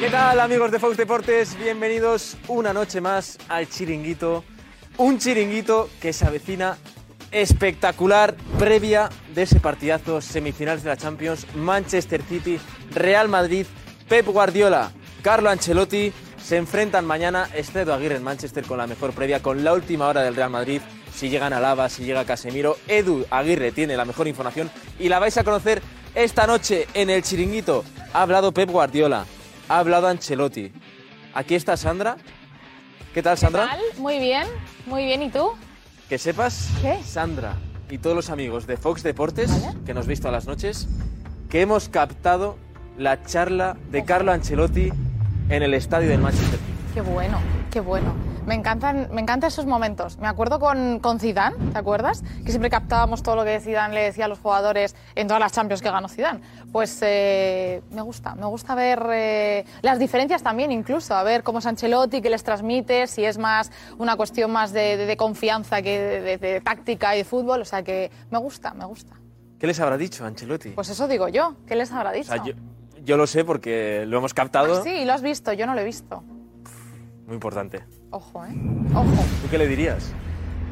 ¿Qué tal amigos de Fox Deportes? Bienvenidos una noche más al chiringuito. Un chiringuito que se avecina espectacular previa de ese partidazo semifinales de la Champions Manchester City, Real Madrid, Pep Guardiola, Carlo Ancelotti se enfrentan mañana Estedo Aguirre en Manchester con la mejor previa, con la última hora del Real Madrid. Si llegan a Lava, si llega Casemiro, Edu Aguirre tiene la mejor información y la vais a conocer esta noche en el chiringuito. Ha hablado Pep Guardiola, ha hablado Ancelotti. Aquí está Sandra. ¿Qué tal, Sandra? ¿Qué tal? Muy bien, muy bien. ¿Y tú? Que sepas, ¿Qué? Sandra y todos los amigos de Fox Deportes, que nos visto a las noches, que hemos captado la charla de Carlo Ancelotti en el estadio del Manchester. Qué bueno, qué bueno. Me encantan, me encantan esos momentos. Me acuerdo con, con Zidane, ¿te acuerdas? Que siempre captábamos todo lo que Zidane le decía a los jugadores en todas las Champions que ganó Zidane. Pues eh, me gusta, me gusta ver eh, las diferencias también incluso, a ver cómo es Ancelotti, qué les transmite, si es más una cuestión más de, de- de confianza que de, de- táctica y de fútbol. O sea que me gusta, me gusta. ¿Qué les habrá dicho Ancelotti? Pues eso digo yo, ¿qué les habrá O dicho? sea, yo, yo lo sé porque lo hemos captado. Ah, sí, lo has visto, yo no lo he visto. Muy importante. Ojo, ¿eh? Ojo. ¿Tú qué le dirías?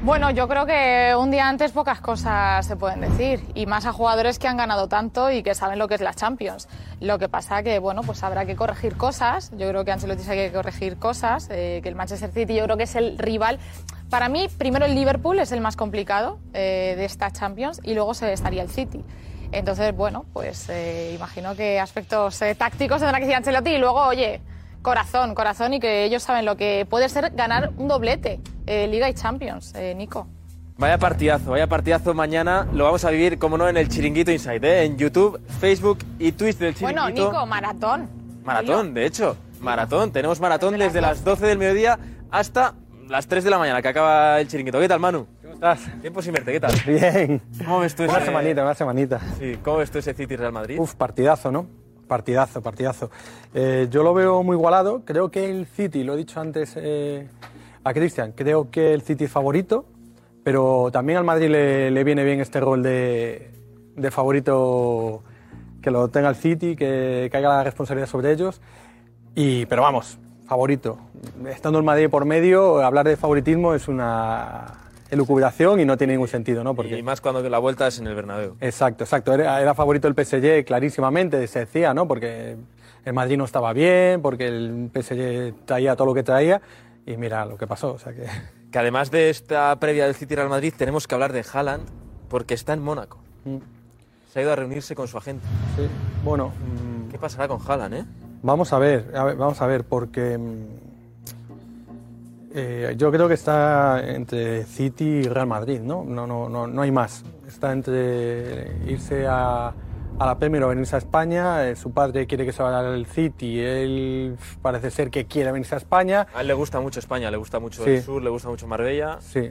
Bueno, yo creo que un día antes pocas cosas se pueden decir y más a jugadores que han ganado tanto y que saben lo que es la Champions. Lo que pasa que, bueno, pues habrá que corregir cosas. Yo creo que Ancelotti sabe que corregir cosas, eh, que el Manchester City yo creo que es el rival. Para mí, primero el Liverpool es el más complicado eh, de esta Champions y luego se estaría el City. Entonces, bueno, pues eh, imagino que aspectos eh, tácticos tendrá que decir Ancelotti y luego, oye, corazón, corazón y que ellos saben lo que puede ser ganar un doblete, eh, Liga y Champions, eh, Nico. Vaya partidazo, vaya partidazo mañana. Lo vamos a vivir, como no, en el Chiringuito Inside, ¿eh? en YouTube, Facebook y Twitch del Chiringuito. Bueno, Nico, maratón. Maratón, de hecho. Maratón. Tenemos maratón desde las 12 del mediodía hasta las 3 de la mañana, que acaba el chiringuito. ¿Qué tal, Manu? ¿Cómo estás? Tiempo sin verte, ¿qué tal? Bien. ¿Cómo ves tú Una ese, semanita, una semanita. sí, ¿cómo ves tú ese City Real Madrid? Uf, partidazo, ¿no? Partidazo, partidazo. Eh, yo lo veo muy igualado. Creo que el City, lo he dicho antes eh, a Cristian, creo que el City es favorito, pero también al Madrid le, viene bien este rol de, de favorito que lo tenga el City, que caiga la responsabilidad sobre ellos. Y, pero vamos, favorito. Estando el Madrid por medio, hablar de favoritismo es una elucubración y no tiene ningún sentido, ¿no? Porque Y más cuando la vuelta es en el Bernabéu. Exacto, exacto. Era, era favorito el PSG clarísimamente, se decía, ¿no? Porque el Madrid no estaba bien, porque el PSG traía todo lo que traía y mira lo que pasó. O sea que Que además de esta previa del City Real Madrid, tenemos que hablar de Haaland, porque está en Mónaco. Mm. Se ha ido a reunirse con su agente. sí. bueno, mm, ¿Qué pasará con Haaland, eh? vamos a ver, a ver, vamos a ver, porque mm, eh, yo creo que está entre City y Real Madrid, ¿no? No, no, no, no hay más. Está entre irse a, a la Premier o venirse a España. eh, su padre quiere que se vaya al City, él parece ser que quiere venirse a España. A él le gusta mucho España, le gusta mucho Sí. el sur, le gusta mucho Marbella. Sí.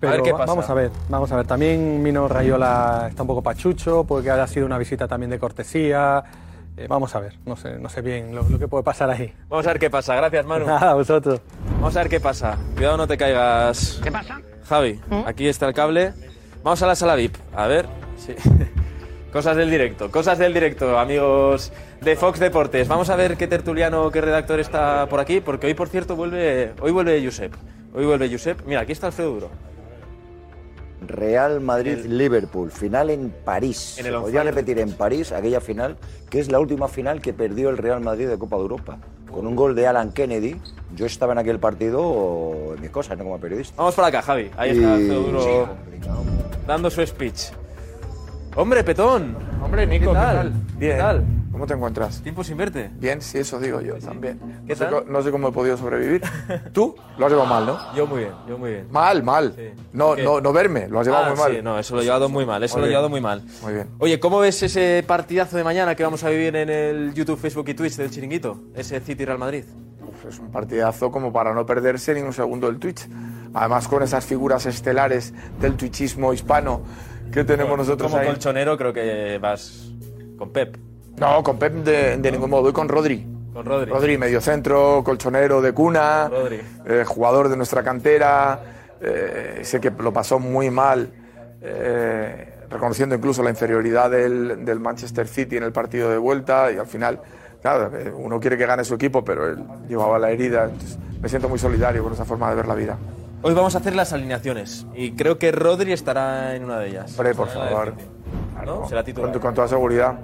Pero ver qué pasa. vamos a ver, vamos a ver. También Mino Rayola está un poco pachucho porque ha sido una visita también de cortesía. Eh, vamos a ver, no sé, no sé bien lo, lo que puede pasar ahí. Vamos a ver qué pasa. Gracias, Manu. Nada, a vosotros. Vamos a ver qué pasa. Cuidado, no te caigas. ¿Qué pasa? Javi, aquí está el cable. Vamos a la sala VIP. A ver. Sí. Cosas del directo, cosas del directo, amigos de Fox Deportes. Vamos a ver qué tertuliano, qué redactor está por aquí, porque hoy, por cierto, vuelve, hoy vuelve Josep. Hoy vuelve Josep. Mira, aquí está Alfredo Duro. Real Madrid-Liverpool, final en París. En podría repetir en París aquella final, que es la última final que perdió el Real Madrid de Copa de Europa. Con un gol de Alan Kennedy. Yo estaba en aquel partido en mis cosas, no como periodista. Vamos para acá, Javi. Ahí está Y- Duro dando su speech. Hombre, Petón. Hombre, Nico, ¿qué tal? ¿Qué tal? ¿Cómo te encuentras? Tiempo sin verte. Bien, sí, eso digo yo también. ¿Qué no, sé, tal? co- no sé cómo he podido sobrevivir. ¿Tú? Lo has llevado mal, ¿no? Yo muy bien, yo muy bien. Mal, mal. Sí. No, no, no verme, lo has llevado Ah, muy mal. sí, no, eso lo he llevado muy mal, eso Muy lo he llevado muy mal. Muy bien. Oye, ¿cómo ves ese partidazo de mañana que vamos a vivir en el YouTube, Facebook y Twitch del Chiringuito? Ese City Real Madrid. Uf, es un partidazo como para no perderse ni un segundo del Twitch. Además, con esas figuras estelares del twitchismo hispano que tenemos nosotros Como ahí. colchonero creo que vas con Pep, No, con Pep de, de ningún modo, voy con Rodri. con Rodri. Rodri, mediocentro, colchonero de cuna, Rodri. eh, jugador de nuestra cantera, eh, sé que lo pasó muy mal, eh, reconociendo incluso la inferioridad del, del Manchester City en el partido de vuelta y al final Claro, eh, uno quiere que gane su equipo, pero él llevaba la herida. entonces me siento muy solidario con esa forma de ver la vida. Hoy vamos a hacer las alineaciones y creo que Rodri estará en una de ellas. Hombre, por Estará en la favor. del City. ¿No? Será titular. Con, con toda seguridad.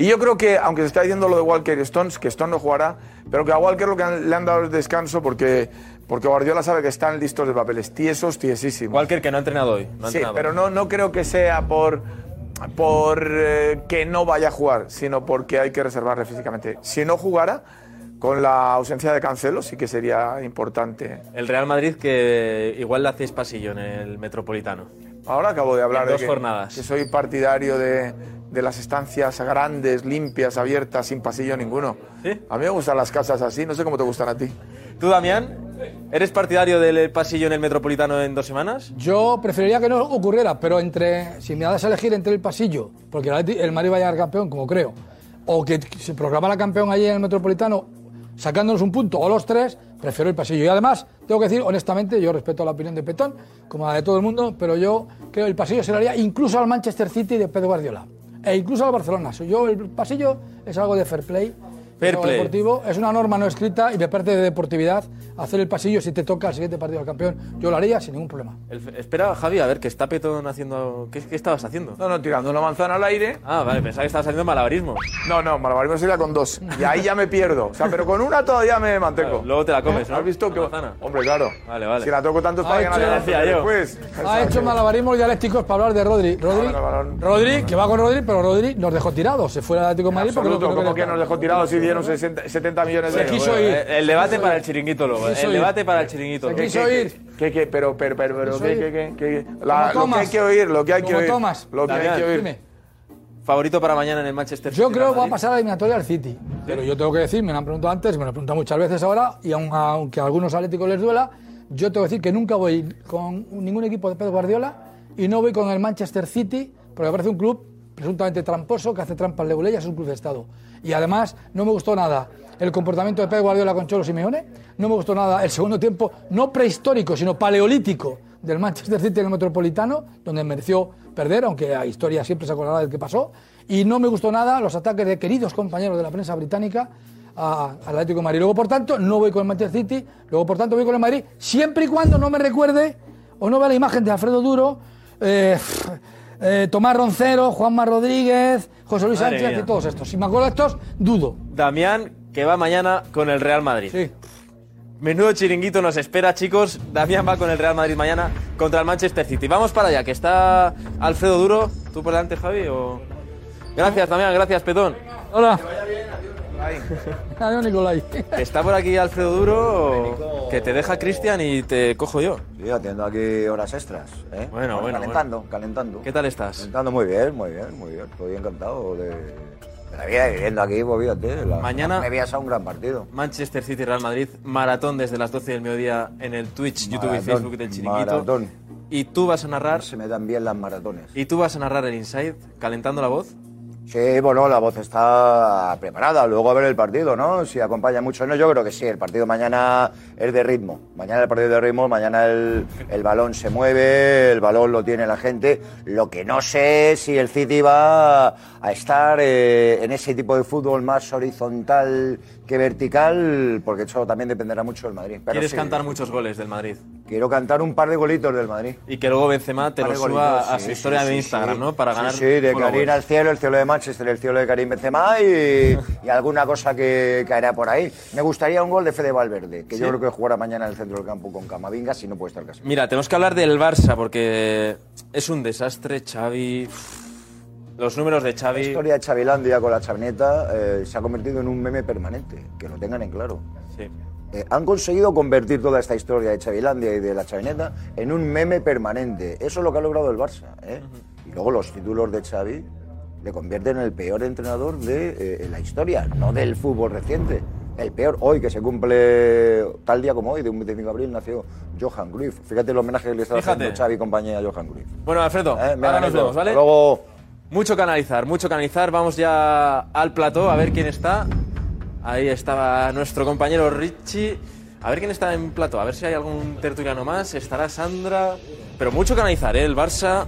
Y yo creo que, aunque se está diciendo lo de Walker y Stones, que Stone no jugará, pero que a Walker lo que han- le han dado es descanso porque, porque Guardiola sabe que están listos de papeles tiesos, tiesísimos. Walker que no ha entrenado hoy. No ha Sí, entrenado. pero no, no creo que sea por, por eh, que no vaya a jugar, sino porque hay que reservarle físicamente. Si no jugara, con la ausencia de Cancelo, sí que sería importante. El Real Madrid que igual le hacéis pasillo en el Metropolitano. Ahora acabo de hablar En de dos que, jornadas. que soy partidario de, de las estancias grandes, limpias, abiertas, sin pasillo ninguno. ¿Sí? A mí me gustan las casas así, no sé cómo te gustan a ti. ¿Tú, Damián? ¿Eres partidario del pasillo en el Metropolitano en dos semanas? Yo preferiría que no ocurriera, pero entre si me das a elegir entre el pasillo, porque el Madrid va a llegar campeón, como creo, o que se proclamara campeón allí en el Metropolitano sacándonos un punto o los tres, prefiero el pasillo. Y además, tengo que decir, honestamente, yo respeto la opinión de Petón, como la de todo el mundo, pero yo creo que el pasillo se lo haría incluso al Manchester City de Pedro Guardiola. E incluso al Barcelona. Yo, el pasillo es algo de fair play. Fair es algo play. deportivo, es una norma no escrita y me parte de deportividad hacer el pasillo si te toca el siguiente partido del campeón. Yo lo haría sin ningún problema. El- espera, Javi, a ver, que está Petón haciendo... ¿Qué, qué estabas haciendo? No, no, tirando una manzana al aire. Ah, vale, pensaba que estabas haciendo malabarismo. No, no, malabarismo sería con dos. Y ahí ya me pierdo. O sea, pero con una todavía me mantengo. Claro, luego te la comes, ¿no? ¿Has visto que.? manzana. Hombre, claro. Vale, vale. Si la toco tanto es para Ha que hecho- nadie la decía yo. después. Ha hecho malabarismos dialécticos para hablar de Rodri. Rodri. Rodri, que va con Rodri, pero Rodri nos dejó tirados. Se fue al Atlético de Madrid porque no Absoluto, que que nos dejó tirados dieron 60 70 millones de euros. El debate para el chiringuito quiso El debate para el chiringuito quiso ¿Qué, ir. qué, qué? Pero, pero, pero, lo que hay que oír, lo que hay que oír. Lo que hay que oír. Favorito para mañana en el Manchester City. Yo creo que va a pasar a la eliminatoria al City. Pero yo tengo que decir, me lo han preguntado antes, me lo han preguntado muchas veces ahora, y aun- aunque a algunos atléticos les duela, yo tengo que decir que nunca voy con ningún equipo de Pep Guardiola y no voy con el Manchester City, porque me parece un club presuntamente tramposo que hace trampas leguleyas, es un club de Estado. Y además no me gustó nada el comportamiento de Pep Guardiola con Cholo Simeone, no me gustó nada el segundo tiempo, no prehistórico, sino paleolítico del Manchester City en el Metropolitano, donde mereció perder, aunque la historia siempre se acordará del que pasó, y no me gustó nada los ataques de queridos compañeros de la prensa británica a- al Atlético de Madrid. Luego, por tanto, no voy con el Manchester City, luego, por tanto, voy con el Madrid, siempre y cuando no me recuerde o no vea la imagen de Alfredo Duro, eh, eh, Tomás Roncero, Juanma Rodríguez, José Luis Madre Sánchez mía. y todos estos. Si me acuerdo de estos, dudo. Damián, que va mañana con el Real Madrid. Sí. Menudo chiringuito nos espera, chicos. Damián va con el Real Madrid mañana contra el Manchester City. Vamos para allá, que está Alfredo Duro. ¿Tú por delante, Javi? O... Gracias, Damián. Gracias, Petón. Hola. Adiós, Nicolai. Que está por aquí Alfredo Duro, que te deja Cristian y te cojo yo. Sí, haciendo aquí horas extras. ¿eh? Bueno, bueno, Calentando, calentando. ¿Qué tal estás? Calentando muy bien, muy bien, muy bien. Estoy encantado de, de la vida viviendo aquí, pues fíjate. La, Mañana- Me a un gran partido. Manchester City Real Madrid, maratón desde las 12 del mediodía en el Twitch, YouTube y Maratón, Facebook del Chiringuito. maratón. Y tú vas a narrar, Se me dan bien las maratones. y tú vas a narrar el Inside, calentando la voz. Sí, bueno, la voz está preparada. Luego a ver el partido, ¿no? Si acompaña mucho. No, yo creo que sí. El partido mañana es de ritmo. Mañana el partido de ritmo, mañana el, el balón se mueve, el balón lo tiene la gente. Lo que no sé es si el City va a estar eh, en ese tipo de fútbol más horizontal que vertical, porque eso también dependerá mucho del Madrid. Pero Quieres sí, cantar muchos goles del Madrid. Quiero cantar un par de golitos del Madrid. Y que luego Benzema te lo suba a su sí, historia de. Instagram, ¿no? Para ganar. Sí, de. Karim al cielo, el cielo de Manchester, el cielo de Karim Benzema y, y alguna cosa que caerá por ahí. Me gustaría un gol de Fede Valverde, que yo creo que jugará mañana en el centro del campo con Camavinga, si no puede estar casi. Mira, tenemos que hablar del Barça porque es un desastre, Xavi. Los números de La Xavi. historia de Chavilandia con la chavineta eh, se ha convertido en un meme permanente, que lo tengan en claro. Sí. Eh, han conseguido convertir toda esta historia de Chavilandia y de la chavineta en un meme permanente. Eso es lo que ha logrado el Barça. ¿eh? Y luego los títulos de Xavi le convierten en el peor entrenador de la historia, no del fútbol reciente. El peor, hoy que se cumple tal día como hoy, de un 25 de abril, nació Johan Cruyff. Fíjate el homenaje que le está Fíjate. haciendo Xavi y compañía a Johan Cruyff. Bueno, Alfredo, ahora nos vemos, ¿vale? Luego. Mucho canalizar, mucho canalizar. Vamos ya al plató a ver quién está. Ahí estaba nuestro compañero Richie. A ver quién está en plató, a ver si hay algún tertuliano más. Estará Sandra. Pero mucho canalizar, ¿eh? El Barça.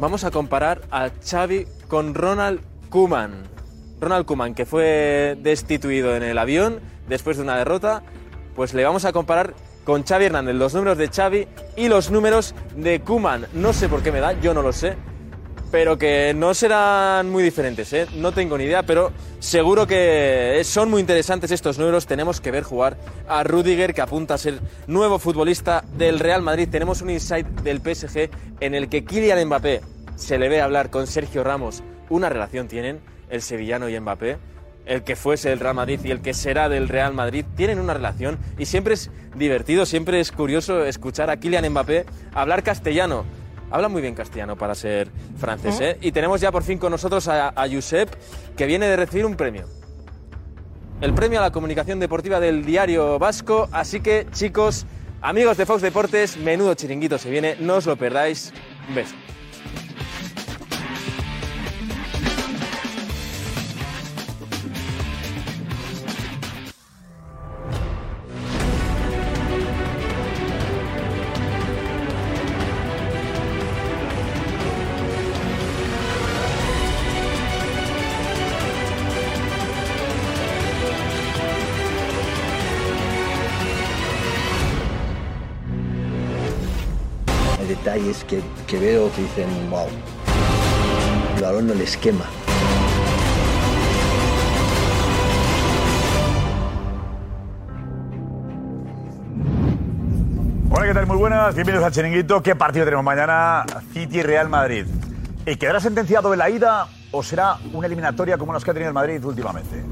Vamos a comparar a Xavi con Ronald Koeman. Ronald Koeman, que fue destituido en el avión después de una derrota, pues le vamos a comparar con Xavi Hernández, los números de Xavi y los números de Koeman. No sé por qué me da, yo no lo sé, pero que no serán muy diferentes, ¿eh? no tengo ni idea, pero seguro que son muy interesantes estos números. Tenemos que ver jugar a Rudiger, que apunta a ser nuevo futbolista del Real Madrid. Tenemos un insight del PSG en el que Kylian Mbappé se le ve hablar con Sergio Ramos. Una relación tienen el sevillano y Mbappé. El que fuese del Real Madrid y el que será del Real Madrid tienen una relación y siempre es divertido, siempre es curioso escuchar a Kylian Mbappé hablar castellano. Habla muy bien castellano para ser francés, ¿eh? Y tenemos ya por fin con nosotros a, a Josep, que viene de recibir un premio. El premio a la comunicación deportiva del diario vasco. Así que, chicos, amigos de Fox Deportes, menudo chiringuito se viene, no os lo perdáis. Un beso. Detalles que, que veo que dicen, wow, el balón no les quema. Hola, ¿qué tal? Muy buenas, bienvenidos al Chiringuito. ¿Qué partido tenemos mañana? City Real Madrid. ¿Y quedará sentenciado en la ida o será una eliminatoria como las que ha tenido el Madrid últimamente?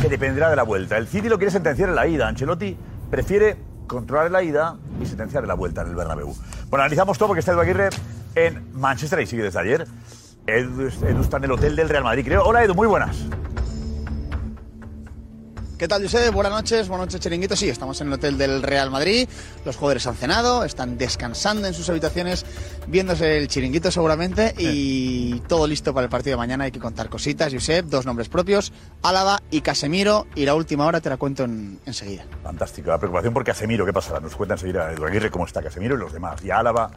Que dependerá de la vuelta. El City lo quiere sentenciar en la ida. Ancelotti prefiere controlar la ida y sentenciar en la vuelta en el Bernabéu. Bueno, analizamos todo porque está Edu Aguirre en Manchester y sigue desde ayer. Edu, Edu está en el hotel del Real Madrid, creo. Hola, Edu, muy buenas. ¿Qué tal, José? Buenas noches, buenas noches, Chiringuito. Sí, estamos en el hotel del Real Madrid. Los jugadores han cenado, están descansando en sus habitaciones, viéndose el Chiringuito seguramente y todo listo para el partido de mañana. Hay que contar cositas, Josep, dos nombres propios, Álava y Casemiro. Y la última hora te la cuento en- enseguida. Fantástico. La preocupación por Casemiro, ¿qué pasará? Nos cuenta enseguida Edu Aguirre cómo está Casemiro y los demás. Y Álava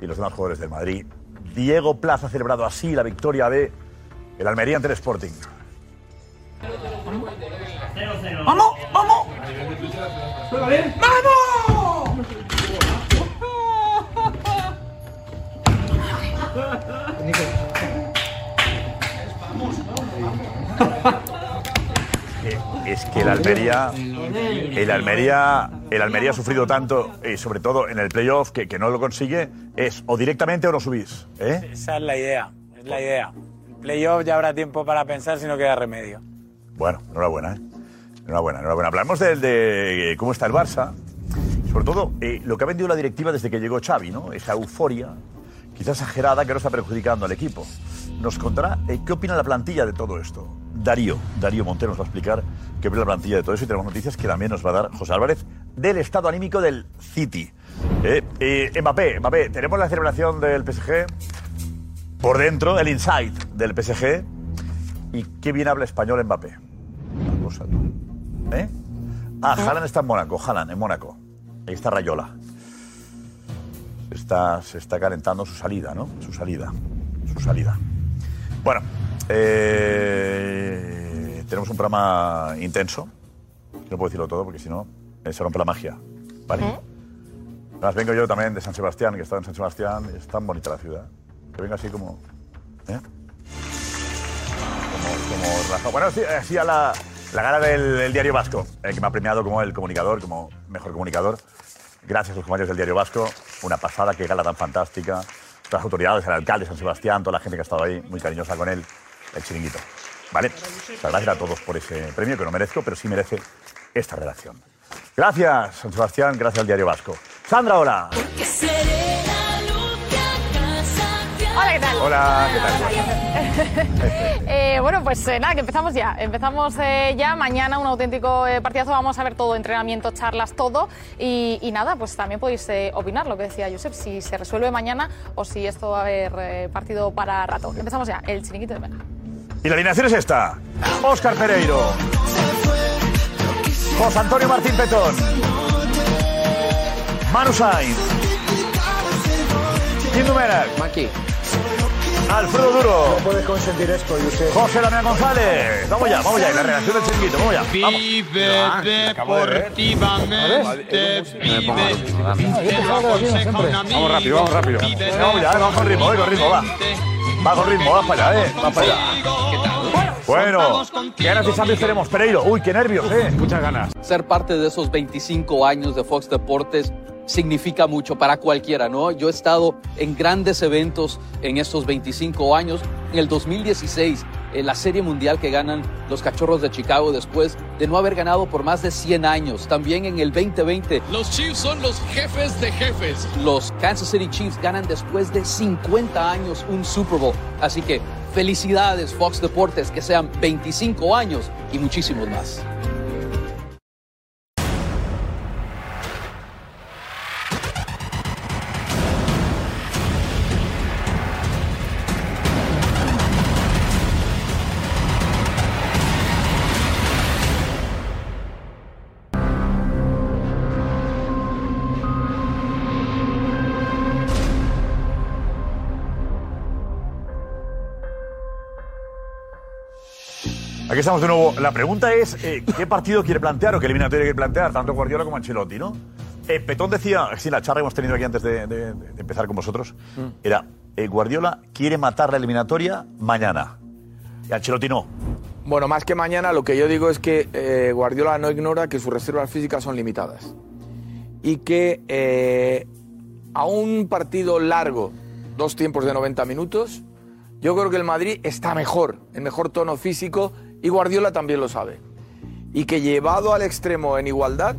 y los demás jugadores del Madrid. Diego Plaza ha celebrado así la victoria de el Almería ante el Sporting. ¡Vamos! ¡Vamos! ¡Vamos! Es que el Almería, el Almería, el Almería ha sufrido tanto, y sobre todo en el playoff, que, que no lo consigue, es o directamente o no subís. ¿eh? Esa es la idea, es la idea. El playoff ya habrá tiempo para pensar si no queda remedio. Bueno, enhorabuena, ¿eh? Enhorabuena, enhorabuena. Hablamos del de, cómo está el Barça. Sobre todo, eh, lo que ha vendido la directiva desde que llegó Xavi, ¿no? Esa euforia, quizás exagerada, que no está perjudicando al equipo. Nos contará eh, qué opina la plantilla de todo esto. Darío, Darío Montero nos va a explicar qué opina la plantilla de todo eso y tenemos noticias que también nos va a dar José Álvarez del estado anímico del City. Eh, eh, Mbappé, Mbappé, tenemos la celebración del PSG por dentro, el inside del PSG. Y qué bien habla español Mbappé. ¿Eh? Ah, Haaland está en Mónaco, Haaland en Mónaco. Ahí está Rayola. Está, se está calentando su salida, ¿no? Su salida. Su salida. Bueno, eh, tenemos un programa intenso. No puedo decirlo todo porque si no, eh, se rompe la magia. ¿Vale? Además, vengo yo también de San Sebastián, que he estado en San Sebastián. Es tan bonita la ciudad. Que venga así como. ¿eh? como, como. Bueno, sí, así a la, la gala del, Diario Vasco, eh, que me ha premiado como el comunicador, como mejor comunicador. Gracias a los compañeros del Diario Vasco. Una pasada, qué gala tan fantástica. Todas las autoridades, el alcalde de San Sebastián, toda la gente que ha estado ahí, muy cariñosa con él, el chiringuito. ¿Vale? Muchas gracias a todos por ese premio, que no merezco, pero sí merece esta redacción. Gracias, San Sebastián, gracias al Diario Vasco. Sandra, hola. Hola, ¿qué tal? Eh, bueno, pues eh, nada, que empezamos ya. Empezamos eh, ya mañana, un auténtico eh, partidazo. Vamos a ver todo, entrenamiento, charlas, todo. Y, y nada, pues también podéis eh, opinar lo que decía Josep, si se resuelve mañana o si esto va a haber eh, partido para rato. Empezamos ya, el chiringuito de Mena. Y la alineación es esta. Óscar Pereiro. José Antonio Martín Petón. Manu Sainz. Kim Dumenac. Alfredo Duro. No puedes consentir esto, Josep. José Damián González. Vamos ya, vamos ya. La reacción del chiringuito. Vamos ya. Vamos. Vive Ah, deportivamente, vive. Vamos rápido, vamos rápido. Vive Vamos ya, vamos con ritmo, eh, con ritmo, va. Va con ritmo, va para allá, eh. Va para allá. Bueno, qué ganas de Champions tenemos, Pereiro. Uy, qué nervios, eh. Muchas ganas. Ser parte de esos 25 años de Fox Deportes significa mucho para cualquiera, ¿no? Yo he estado en grandes eventos en estos 25 años. En el 2016, en la Serie Mundial que ganan los Cachorros de Chicago después de no haber ganado por más de 100 años. También en el 2020, Los Chiefs son los jefes de jefes. los Kansas City Chiefs ganan después de 50 años un Super Bowl. Así que felicidades Fox Deportes, que sean 25 años y muchísimos más. Aquí estamos de nuevo. La pregunta es, eh, ¿qué partido quiere plantear o qué eliminatoria quiere plantear tanto Guardiola como Ancelotti, no? Eh, Petón decía, sí, la charla que hemos tenido aquí antes de, de- de empezar con vosotros, era, eh, Guardiola quiere matar la eliminatoria mañana. Y Ancelotti no. Bueno, más que mañana, lo que yo digo es que Guardiola no ignora que sus reservas físicas son limitadas. Y que a un partido largo, dos tiempos de 90 minutos, yo creo que el Madrid está mejor, en mejor tono físico, y Guardiola también lo sabe. Y que llevado al extremo en igualdad,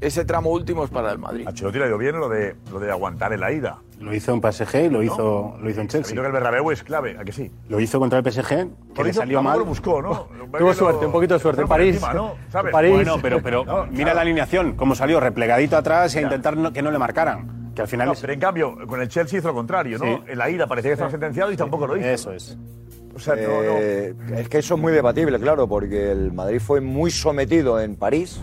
ese tramo último es para el Madrid. Ancelotti le dio bien lo de, lo de aguantar en la ida. Lo hizo en PSG y lo hizo, lo hizo en Chelsea. Creo que el Bernabéu es clave, ¿a que sí? Lo hizo contra el PSG, que Lo le hizo- salió mal. lo buscó, ¿no? Tuvo suerte, un poquito de suerte. En París. París. Bueno, pero, pero No, mira claro. la alineación, cómo salió, replegadito atrás y a Ya. intentar no- que no le marcaran. Que al final No, es- pero en cambio, con el Chelsea hizo lo contrario, ¿no? Sí. En la ida parecía que estaba sentenciado y tampoco lo hizo. Eso es. O sea, no, no. Eh, Es que eso es muy debatible, claro, porque el Madrid fue muy sometido en París,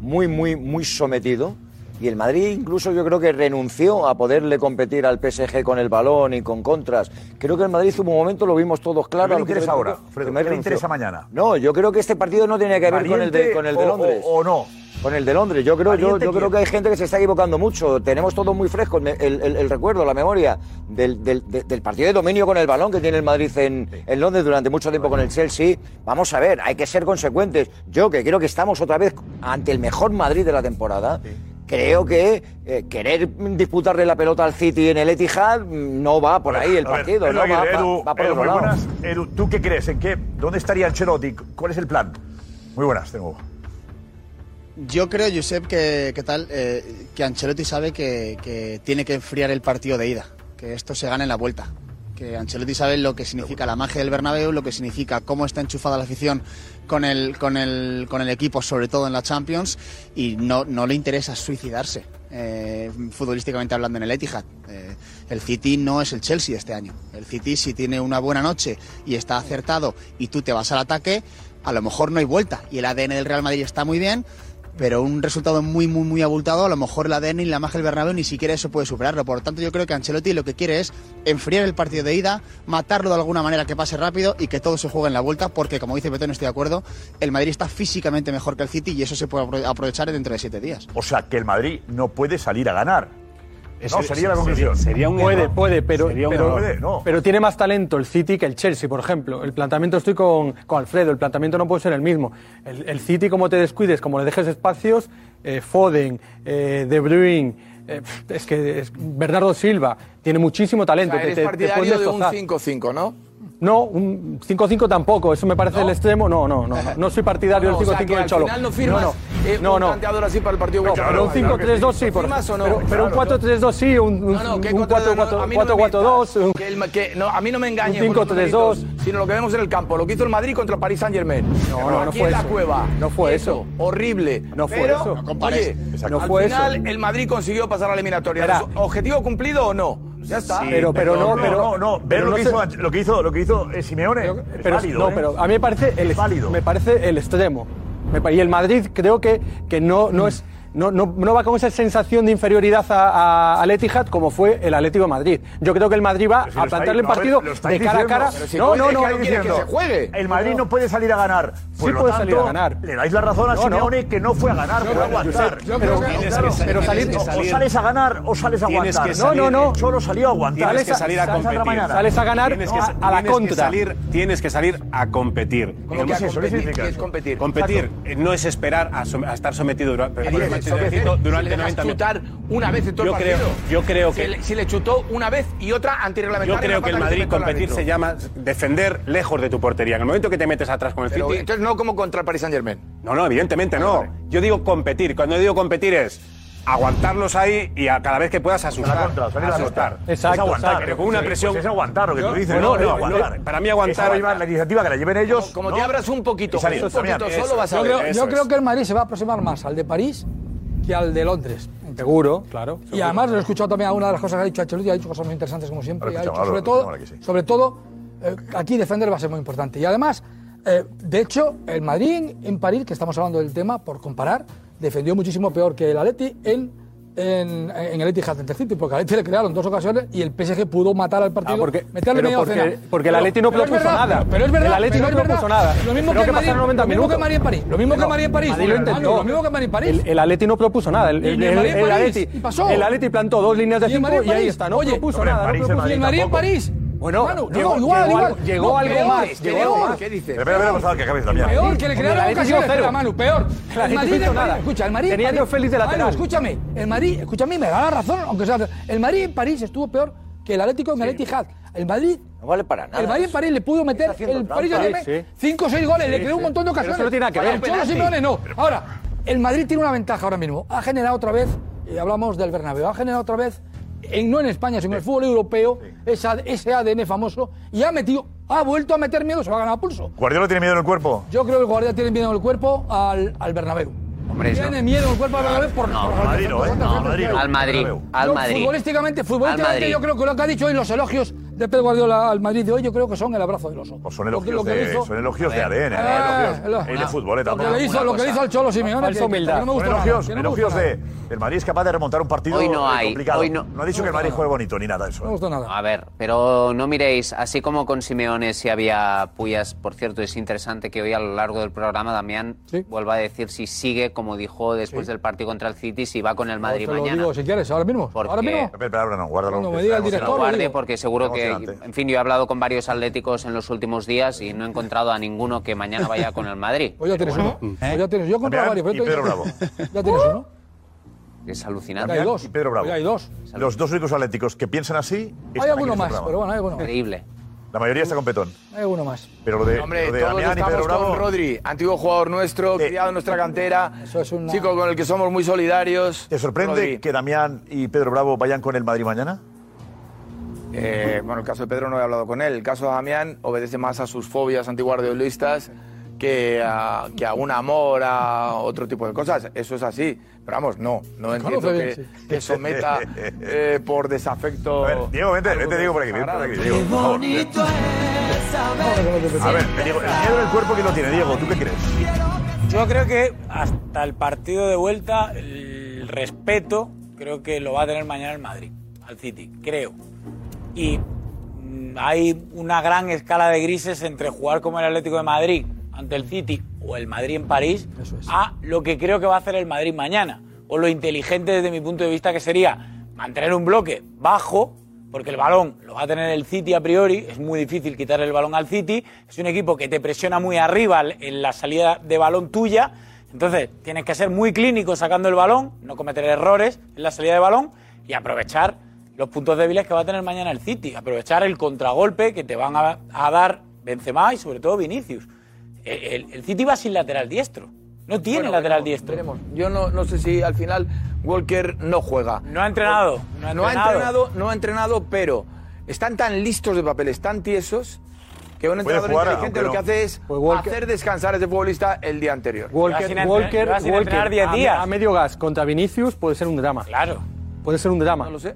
muy, muy, muy sometido. Y el Madrid incluso yo creo que renunció a poderle competir al PSG con el balón y con contras. Creo que el Madrid hubo un momento, lo vimos todos claro. ¿Qué le interesa ahora, ¿Qué le interesa mañana? No, yo creo que este partido no tenía que ver con el de, ¿Valiente con el de o- Londres. o- o no? Con el de Londres. Yo creo, yo, ¿Valiente yo creo que hay gente que se está equivocando mucho. Tenemos todo muy fresco el, el- el- el recuerdo, la memoria del, del- de- del partido de dominio con el balón que tiene el Madrid en, en Londres durante mucho tiempo con el Chelsea. Vamos a ver, hay que ser consecuentes. Yo que creo que estamos otra vez ante el mejor Madrid de la temporada. Creo que eh, querer disputarle la pelota al City en el Etihad no va por ahí el ver, partido, no va, Aguirre, va- Edu, va por Edu, otro muy lado. buenas. Edu, ¿tú qué crees? ¿En qué? ¿Dónde estaría Ancelotti? ¿Cuál es el plan? Muy buenas, de nuevo. Yo creo, Josep, que, que tal, eh, que Ancelotti sabe que, que tiene que enfriar el partido de ida, que esto se gana en la vuelta. Que Ancelotti sabe lo que significa la magia del Bernabéu, lo que significa cómo está enchufada la afición con el, con el, con el equipo, sobre todo en la Champions, y no, no le interesa suicidarse, eh, futbolísticamente hablando, en el Etihad. Eh, el City no es el Chelsea este año. El City, si tiene una buena noche y está acertado y tú te vas al ataque, a lo mejor no hay vuelta. Y el ADN del Real Madrid está muy bien, pero un resultado muy, muy, muy abultado, a lo mejor el ADN y la magia del Bernabéu ni siquiera eso puede superarlo. Por lo tanto, yo creo que Ancelotti lo que quiere es enfriar el partido de ida, matarlo de alguna manera que pase rápido y que todo se juegue en la vuelta, porque como dice Petón, estoy de acuerdo, el Madrid está físicamente mejor que el City y eso se puede apro- aprovechar dentro de siete días. O sea, que el Madrid no puede salir a ganar. No, sería la conclusión. sería un puede, puede, pero, Sería un pero, error. No. pero tiene más talento el City que el Chelsea, por ejemplo. El planteamiento estoy con, con Alfredo, el planteamiento no puede ser el mismo. El, el City, como te descuides, como le dejes espacios, eh, Foden, eh, De Bruyne, eh, es que es- Bernardo Silva tiene muchísimo O talento. sea, te- eres te- te partidario de un destrozar. 5-5, ¿no? No, un 5-5 tampoco, eso me parece el extremo. No, no, no, no, no soy partidario No, del o sea, 5-5 del al Cholo. final no firmas no, eh, no, un no. planteador así para el partido No, que pero un 5-3-2 sí, por ¿Firmas o no? Pero, pero un Claro. 4-3-2 sí, un, un, No, no, un contra- no, a mí no me 4-4-2. un- Que el- que no, a mí no me engañe. Un por los 5-3-2. numeritos, Sino lo que vemos en el campo. Lo que hizo el Madrid contra el Paris Saint Germain. No, no, no fue eso. cueva. No fue Quieto, Horrible. No fue Pero, eso. No Oye. No al fue final eso. el Madrid consiguió pasar a la eliminatoria. ¿Objetivo cumplido o no? Ya está. pero- pero no, pero- no, no, ver pero lo, no que hizo, lo que hizo, lo que hizo eh, Simeone. es pero, válido, no, ¿eh? pero a mí me parece el, Es válido. me parece el extremo. Y el Madrid creo que, que no, no es no, no, no va con esa sensación de inferioridad a- a- al Etihad como fue el Atlético de Madrid. Yo creo que el Madrid va si a lo plantearle el partido de cara a cara. Si no, no, no, que no que se juegue. El Madrid no puede salir a ganar. Por Sí lo puede tanto, salir a ganar. Le dais la razón a No, no. Simeone que no fue a ganar, fue a aguantar. yo Pero, claro, pero salir- o sales a ganar o sales a Tienes aguantar. que salir- no, no, no. Solo salió a aguantar. Tienes que salir a Sales competir. Sales a ganar a- la contra. tienes que salir a competir. ¿Qué es competir? Competir eh, no es esperar a, estar sometido dura- Durante Si le dejas 90 minutos. chutar una vez en todo yo el creo, partido. yo creo Si que le- si le chutó una vez y otra yo antirreglamentaria. creo una que el Madrid competir se llama defender lejos de tu portería. En el momento que te metes atrás con el Pero City, entonces no como contra el Paris Saint Germain. no, no, evidentemente no. Yo digo competir. Cuando digo competir es aguantarlos ahí y a cada vez que puedas asustar. contra, salir a la asustar. contra. Es aguantar. Pero con una Sí, presión. pues es aguantar lo que Yo- tú dices. Bueno, no, no, no, aguantar. para mí aguantar- Es llevar la iniciativa que la lleven ellos. Como ¿no? te abras un poquito, salir, un poquito Damián. solo vas a Yo creo, yo creo que el Madrid se va a aproximar más al de París que al de Londres. Seguro, claro. Y además lo he escuchado también a una de las cosas que ha dicho Ancelotti, ha dicho cosas muy interesantes como siempre. Lo y ha escuchamos, dicho, lo sobre todo, sí. sobre todo eh, aquí defender va a ser muy importante. Y además, eh, de hecho, el Madrid en, en París, que estamos hablando del tema, por comparar, defendió muchísimo peor que el Atleti en, en, en el Etihad el City, porque al Atleti le crearon dos ocasiones y el PSG pudo matar al partido, Ah, porque- meterle pero media porque- docena. porque el Atleti no propuso verdad, nada. Pero, es verdad, El Atleti no propuso nada. Lo mismo que, que Madrid, pasaron 90 lo mismo que minutos. Madrid en París. Lo mismo que Madrid en París. Lo intentó. Lo mismo que Madrid en París. El, el Atleti no propuso nada. El, el, el Atleti, plantó dos líneas de cinco y ahí está. No Oye, propuso nada. Y el Madrid en. París. Bueno, Manu, llegó- no, igual, llegó igual. algo- llegó No, algo peor, más, llegó algo peor. más. ¿Qué dices? Espera, espera, que acabes. Peor, que le crearon ocasiones. cero. Espera, Manu, peor. El Madrid, no nada. escucha, el Madrid. en Tenía Joe Félix de Manu, lateral. escúchame, el Madrid, escúchame, me da la razón, aunque sea. El Madrid en París estuvo peor que el Atlético en el Etihad. El Madrid. No vale para nada. El Madrid en París le pudo meter el París trampa. Saint-Germain Sí, 5 o 6 goles, le Sí, creó un sí. montón de Pero ocasiones. eso no tiene nada que Para ver. el Cholo. Simeone no. Ahora, el Madrid tiene una ventaja ahora mismo. Ha generado otra vez, y hablamos del Bernabéu, ha generado otra vez, en, no en España, sino en el fútbol europeo, esa- ese ADN famoso, y ha metido, ha vuelto a meter miedo, se va a ganar a pulso. ¿Guardiola tiene miedo en el cuerpo? Yo creo que el Guardia tiene miedo en el cuerpo al, al Bernabéu. Hombre, eso- tiene miedo en el cuerpo al Bernabéu por, No, por- al Madrid no, ¿eh? No, al Madrid. Al Madrid, al Yo, Madrid. Futbolísticamente, futbolísticamente Madrid. yo creo que lo que ha dicho hoy, los elogios de Pep Guardiola al Madrid de hoy, yo creo que son el abrazo del oso. Pues son Lo que- elogios, lo que de, hizo- son elogios de. ADN, Eh, ¿no? elogios lo- y de fútbol, ¿eh? Lo que Tampoco. le hizo, lo que le hizo al Cholo Simeone, que- que humildad. no me nada, elogios, no elogios de. El Madrid es capaz de remontar un partido Hoy no eh, hay, complicado. hoy no- ha dicho que el Madrid juegue bonito ni nada de eso. No me gustó nada. A ver, pero no miréis, así como con Simeone si había pullas, por cierto, es interesante que hoy a lo largo del programa Damián Sí. vuelva a decir si sigue, como dijo después del partido contra el City, si va con el Madrid Te lo mañana. digo si quieres, ahora mismo. Porque- Ahora mismo. Espera, ahora no, guárdalo. Cuando me diga el director, guarde porque seguro que, En fin, yo he hablado con varios atléticos en los últimos días y no he encontrado a ninguno que mañana vaya con el Madrid. Pues ya tienes uno. Pues ya tienes. Yo he comprado Damián varios. y pero Pedro Bravo. Ya tienes uno. Es alucinante. hay dos. y Pedro Bravo. Hay dos. Los dos únicos atléticos que piensan así. Hay alguno este más, pero bueno, hay alguno. Increíble. La mayoría está con Petón. Hay alguno más. Pero lo de, Hombre, lo de todos Damián y estamos Pedro Bravo. con Rodri, antiguo jugador nuestro, Eh, criado en nuestra cantera, Eso es una- chico con el que somos muy solidarios. ¿Te sorprende Rodri. que Damián y Pedro Bravo vayan con el Madrid mañana? Eh, bueno, el caso de Pedro no he hablado con él. El caso de Damián obedece más a sus fobias antiguardiolistas que a, que a un amor, a otro tipo de cosas. Eso es así. Pero vamos, no, no entiendo que, bien, sí. que someta eh, por desafecto. A ver, Diego, vente, vente, Diego, por aquí. Vente por aquí, Diego, por favor. A ver, Diego, el miedo en el cuerpo, ¿quién lo tiene? Diego, ¿tú qué crees? Yo creo que hasta el partido de vuelta, el respeto, creo que lo va a tener mañana el Madrid, al City, creo. Y mm, hay una gran escala de grises entre jugar como el Atlético de Madrid ante el City o el Madrid en París a lo que creo que va a hacer el Madrid mañana. O lo inteligente desde mi punto de vista que sería mantener un bloque bajo, porque el balón lo va a tener el City a priori, es muy difícil quitar el balón al City, es un equipo que te presiona muy arriba en la salida de balón tuya, entonces tienes que ser muy clínico sacando el balón, no cometer errores en la salida de balón y aprovechar los puntos débiles que va a tener mañana el City, aprovechar el contragolpe que te van a, a dar Benzema y sobre todo Vinicius. El, el- el City va sin lateral diestro, no tiene Bueno, lateral veremos, diestro. veremos. Yo no, no sé si al final Walker no juega. No ha entrenado, no ha No ha entrenado. no ha entrenado, pero están tan listos de papeles, tan tiesos, que un entrenador jugar, inteligente lo que hace es Pues Walker- hacer descansar a ese futbolista el día anterior. Walker, sin Walker, Walker entrenar 10 a- días. A, medio gas contra Vinicius puede ser un drama. Claro. Puede ser un drama. No lo sé.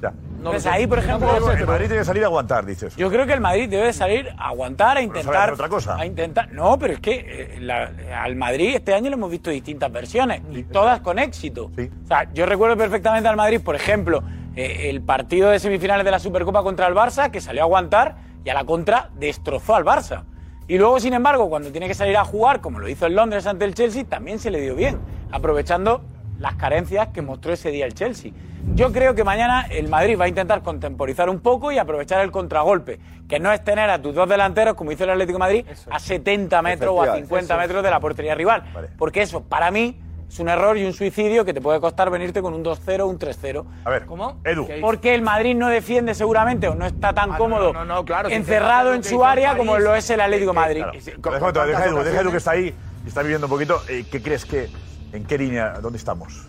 Ya. Entonces ahí, por ejemplo, el Madrid tiene que salir a aguantar, dices. yo creo que el Madrid debe salir a aguantar, a intentar. otra cosa. A intentar. No, pero es que eh, la- al Madrid este año le hemos visto distintas versiones y todas con éxito. O sea, yo recuerdo perfectamente al Madrid, por ejemplo, eh, el partido de semifinales de la Supercopa contra el Barça, que salió a aguantar y a la contra destrozó al Barça. Y luego, sin embargo, cuando tiene que salir a jugar, como lo hizo en Londres ante el Chelsea, también se le dio bien, aprovechando las carencias que mostró ese día el Chelsea. Yo creo que mañana el Madrid va a intentar contemporizar un poco y aprovechar el contragolpe, que no es tener a tus dos delanteros, como hizo el Atlético de Madrid, a 70 metros o a Efectivamente, 50 eso es. metros de la portería rival. Porque eso, para mí, es un error y un suicidio que te puede costar venirte con un 2-0 o un 3-0. A ver, ¿Cómo? Edu. Porque el Madrid no defiende seguramente o no está tan cómodo no, no, claro, si encerrado en su área París, como lo es el Atlético de Madrid. Claro. Deja Edu, deja Edu que está ahí y está viviendo un poquito. Eh, ¿Qué crees que, en qué línea, dónde estamos?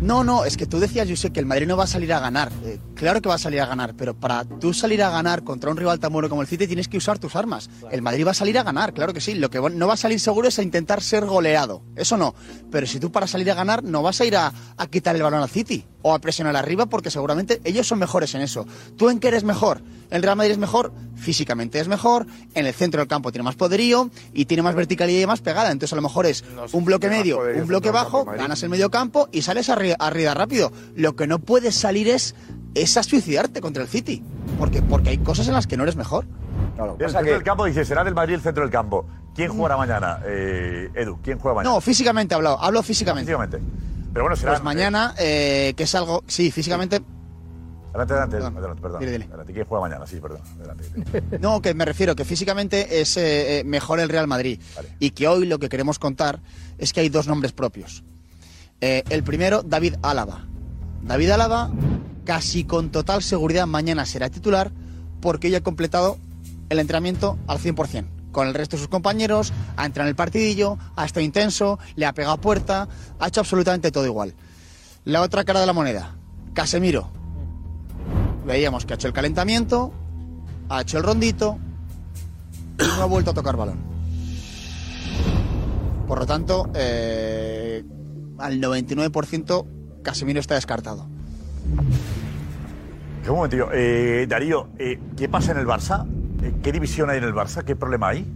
No, no, es que tú decías, José, que el Madrid no va a salir a ganar. Eh, claro que va a salir a ganar, pero para tú salir a ganar contra un rival tan bueno como el City tienes que usar tus armas. El Madrid va a salir a ganar, claro que sí. Lo que no va a salir seguro es a intentar ser goleado. Eso no. Pero si tú para salir a ganar no vas a ir a, a quitar el balón al City o a presionar arriba porque seguramente ellos son mejores en eso. ¿Tú en qué eres mejor? El Real Madrid es mejor, físicamente es mejor, en el centro del campo tiene más poderío y tiene más verticalidad y más pegada. Entonces a lo mejor es un bloque medio, un bloque bajo, ganas el medio campo y sales arri- arriba rápido. Lo que no puedes salir es, es a suicidarte contra el City. Porque, porque hay cosas en las que no eres mejor. El centro del campo dice, será del Madrid el centro del campo. ¿Quién jugará mañana, eh, Edu? ¿Quién juega mañana? No, físicamente hablo, hablo físicamente. Físicamente. Pero bueno, será... Pues mañana, eh, que es algo, sí, físicamente, Adelante, adelante, adelante, perdón. Dile, dile. Adelante, ¿quién juega mañana? Sí, perdón. Adelante. No, que me refiero que físicamente es eh, eh, mejor el Real Madrid. Y que hoy lo que queremos contar es que hay dos nombres propios. Eh, el primero, David Álava. David Álava, casi con total seguridad, mañana será titular porque ya ha completado el entrenamiento al 100%. Con el resto de sus compañeros, ha entrado en el partidillo, ha estado intenso, le ha pegado puerta, ha hecho absolutamente todo igual. La otra cara de la moneda, Casemiro. Veíamos que ha hecho el calentamiento, ha hecho el rondito y no ha vuelto a tocar balón. Por lo tanto, eh, al 99% Casemiro está descartado. Un momentillo. Eh, Darío, eh, ¿qué pasa en el Barça? Eh, ¿Qué división hay en el Barça? ¿Qué problema hay?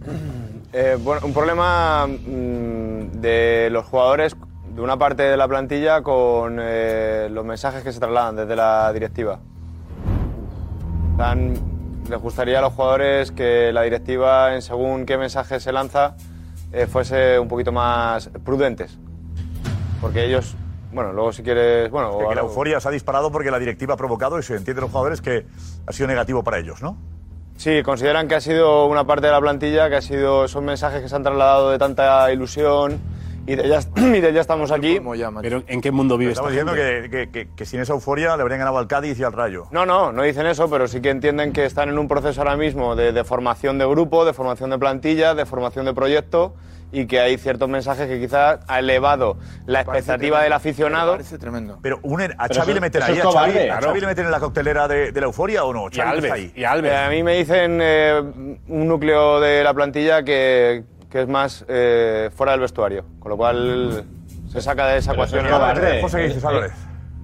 Eh, bueno, un problema mm, de los jugadores de una parte de la plantilla con eh, los mensajes que se trasladan desde la directiva. Dan- les gustaría a los jugadores que la directiva, en según qué mensaje se lanza, eh, fuese un poquito más prudentes. Porque ellos, bueno, luego si quieres, bueno, Que, que ahora- la euforia se ha disparado porque la directiva ha provocado y se entiende los jugadores que ha sido negativo para ellos, ¿no? Sí, consideran que ha sido una parte de la plantilla, que ha sido esos mensajes que se han trasladado de tanta ilusión y de ya, y de ya estamos aquí. Pero ¿en qué mundo vive esta Estamos diciendo gente? que, que- que- que sin esa euforia le habrían ganado al Cádiz y al Rayo. No, no, no dicen eso, pero sí que entienden que están en un proceso ahora mismo de, de formación de grupo, de formación de plantilla, de formación de proyecto y que hay ciertos mensajes que quizás ha elevado la expectativa del aficionado. Parece tremendo. Pero un, a Pero Xavi eso- le meten eso ahí, a Xavi, cobarde, a claro. Xavi le meten en la coctelera de, de la euforia o no. Y Xavi Alves, está ahí. Eh, a mí me dicen eh, un núcleo de la plantilla que, que es más eh, fuera del vestuario, con lo cual se saca de esa ecuación. José, ¿qué dices, Álvarez?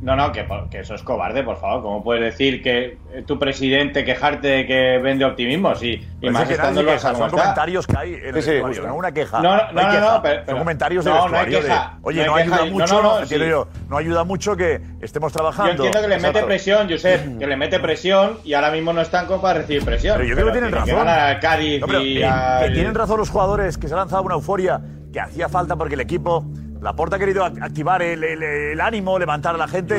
No, no, que, por- que eso es cobarde, por favor. ¿Cómo puedes decir que eh, tu presidente quejarte de que vende optimismo? Sí, y más que estando los son está. comentarios que hay en el Sí, sí. vestuario, no una queja. No, no, hay no, no, queja. no, pero- son comentarios del no, hay queja, de, oye, no hay no, queja ayuda mucho, no, no, entiendo sí. yo, no ayuda mucho que estemos trabajando. Yo entiendo que le mete presión, Josep, que le mete presión y ahora mismo no están como para recibir presión. Pero yo creo que tienen tiene razón. ganar al Cádiz No, pero, y al- que tienen razón los jugadores que se han lanzado una euforia que hacía falta porque el equipo, la porta ha querido act- activar el, el- el ánimo, levantar a la gente.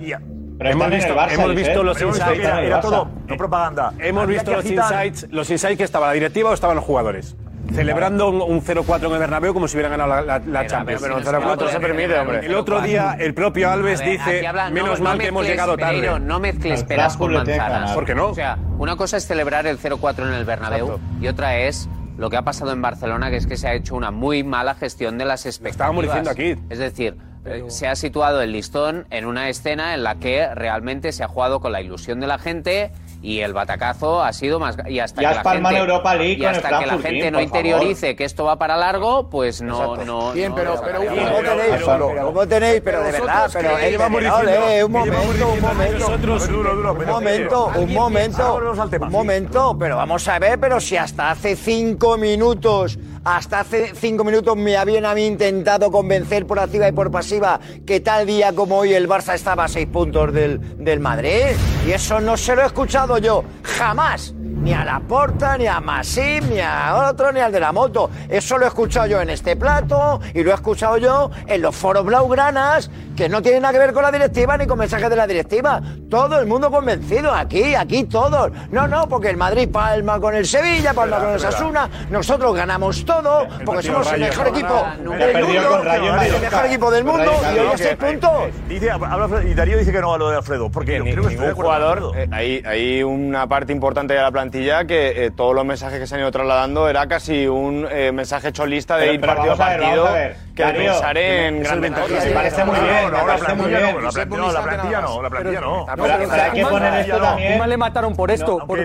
y- Pero hemos visto, hemos visto los Hemos visto que insights. era, era todo, no propaganda. Hemos Había visto que los agitar. insights, los insights que estaba la directiva o estaban los jugadores. Celebrando un, un 0-4 en el Bernabéu como si hubieran ganado la, la- la Pero, Champions. pero un 0-4 se permite, hombre. El otro día, el propio Alves A ver, dice, aquí habla- no- menos no mal que hemos mezcles, llegado tarde. Pereiro, no mezcles peras con manzanas. ¿Por qué no? O sea, una cosa es celebrar el 0-4 en el Bernabéu y otra es lo que ha pasado en Barcelona, que es que se ha hecho una muy mala gestión de las expectativas. estábamos diciendo aquí. Es decir, eh, se ha situado el listón en una escena en la que realmente se ha jugado con la ilusión de la gente Y el batacazo ha sido más. Y hasta Ya que la en gente, Europa League y con el hasta que la gente no interiorice que esto va para largo, pues no. Exacto. no Bien, no pero- pero- sacaría. ¿Cómo tenéis? Pero, ¿Cómo tenéis? Pero de verdad, pero eh, pero, un momento, un momento, nosotros- Duro, duro, un momento, un momento, un momento, pero vamos a ver, pero si hasta hace cinco minutos, hasta hace cinco minutos me habían a mí intentado convencer por activa y por pasiva que tal día como hoy el Barça estaba a seis puntos del, del Madrid, y eso no se lo he escuchado yo, jamás. Ni a la Porta, ni a Masip, ni a otro, ni al de la moto. Eso lo he escuchado yo en este plato y lo he escuchado yo en los foros blaugranas, que no tienen nada que ver con la directiva ni con mensajes de la directiva. Todo el mundo convencido, aquí, aquí todos. No, no, porque el Madrid palma con el Sevilla, palma con el Sasuna, nosotros ganamos todo, porque partido somos el mejor no, equipo no, del mundo, con Rayo en el mejor equipo del mundo Rayo y hoy a seis puntos. Dice, habla Alfredo- y Darío dice que no a lo de Alfredo, porque yo creo que jugador, con Alfredo. eh, hay, hay una parte importante de la plantilla que eh, todos los mensajes que se han ido trasladando era casi un eh, mensaje cholista de Pero- ir pero partido a vamos a ver, partido vamos a ver. que Darío, pensar en grandes. Me parece muy bien, No, la plantilla no, la plantilla no, la plantilla no, plantilla. Pero- hay que poner esto también. Koeman le mataron por esto, por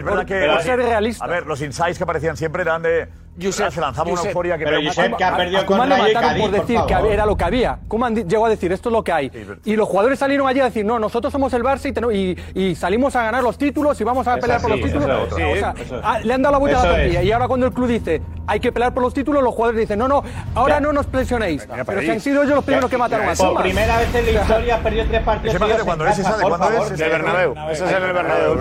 ser realista. A ver, los insights que aparecían siempre eran de. Josep, se lanzaba una Josep, euforia que pero pero- Josep, que ha perdido a Koeman con y mataron Cádiz, por por decir que favor. era lo que había. Koeman di- llegó a decir esto es lo que hay. Y los jugadores salieron allí a decir, no, nosotros somos el Barça y, tenemos- y, y salimos a ganar los títulos y vamos a Es pelear por los así, títulos. es, O sea, sí, es. ah, le han dado la vuelta a la tortilla. es. Y ahora cuando el club dice, hay que pelear por los títulos, los jugadores dicen, no, no, ahora Ya. no nos presionéis. Pero ahí. si han sido ellos los primeros que mataron a Por primera vez en la historia has perdido tres partidos Ese cuando es esa de por cuando es el Bernabéu. eso es en el Bernabéu.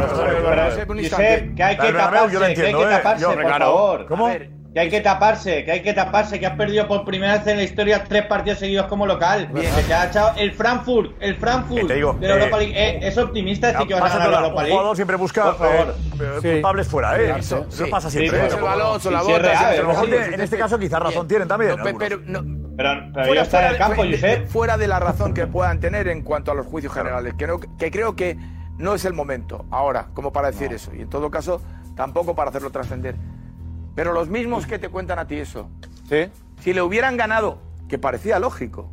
Josep, que hay que taparse, yo lo que hay que entiendo, ¿eh? taparse, Yo, por favor. ¿Cómo? Que hay que taparse, que hay que taparse, que has perdido por primera vez en la historia tres partidos seguidos como local. Que te ha echado el Frankfurt, el Frankfurt te digo, de la Europa eh, League. Eh, es optimista decir que vas a ganar la un Europa League. jugador siempre busca Por favor. eh, eh, Sí. culpables fuera, ¿eh? Eso, Eso, eso sí. pasa Sí, siempre. balón, la Sí, sí, es bota, real, sí, A lo mejor en este caso quizás razón tienen también. No, pero, no, Pero, pero fuera, ya está en el campo, de- fuera de la razón que puedan tener en cuanto a los juicios generales, que, no- que creo que no es el momento ahora como para decir eso, y en todo caso tampoco para hacerlo trascender. Pero los mismos que te cuentan a ti eso, Sí. si le hubieran ganado, que parecía lógico,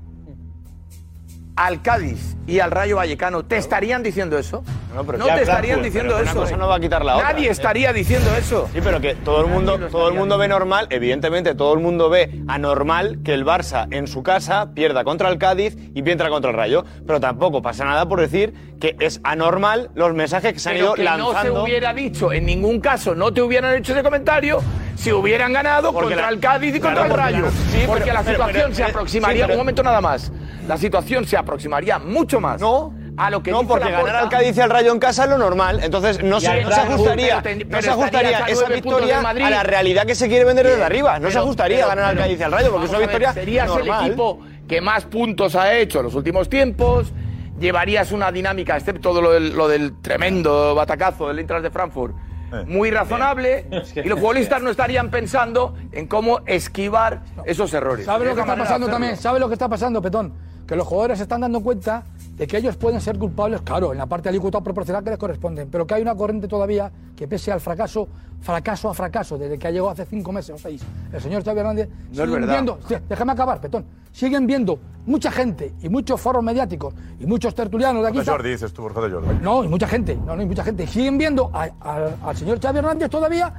al Cádiz y al Rayo Vallecano, ¿te estarían diciendo eso? No, pero No te estarían Frankfurt, diciendo pero una eso. cosa no va a quitar la otra. Nadie estaría diciendo eso. Sí, pero que todo el mundo, todo el mundo ve normal, evidentemente todo el mundo ve anormal que el Barça en su casa pierda contra el Cádiz y pierda contra el Rayo, pero tampoco pasa nada por decir que es anormal los mensajes que se han ido que no se lanzando. hubiera dicho, en ningún caso no te hubieran hecho ese comentario si hubieran ganado Porque contra la- el Cádiz y contra el Rayo. la- sí, porque pero- la situación pero- se pero- aproximaría, sí, un momento nada más, la situación se aproximaría mucho más No, a lo que no, dice porque Laporta. ganar al Cádiz y al Rayo en casa es lo normal. Entonces no se, no ajustaría, pero no se ajustaría esa victoria a la realidad que se quiere vender desde arriba. No se ajustaría pero- ganar al Cádiz y al Rayo porque es una vamos a ver, victoria Serías normal. el equipo que más puntos ha hecho en los últimos tiempos, llevarías una dinámica, excepto lo del, lo del tremendo batacazo del Eintracht de Frankfurt, Eh. muy razonable, y los futbolistas no estarían pensando en cómo esquivar esos errores. ¿Sabe lo que está pasando también? ¿Sabe lo que está pasando, Petón? Que los jugadores se están dando cuenta de que ellos pueden ser culpables, claro, en la parte alícuota proporcional que les corresponden, pero que hay una corriente todavía que pese al fracaso, fracaso a fracaso, desde que ha llegado hace cinco meses o seis, el señor Xavi Hernández, No es siguen verdad. viendo, déjame acabar, Petón, siguen viendo mucha gente y muchos foros mediáticos y muchos tertulianos de aquí. Jordi, dices tú, por Jorge Jordi. No, y mucha gente, no, no, y mucha gente. Siguen viendo a- a- al señor Xavi Hernández todavía.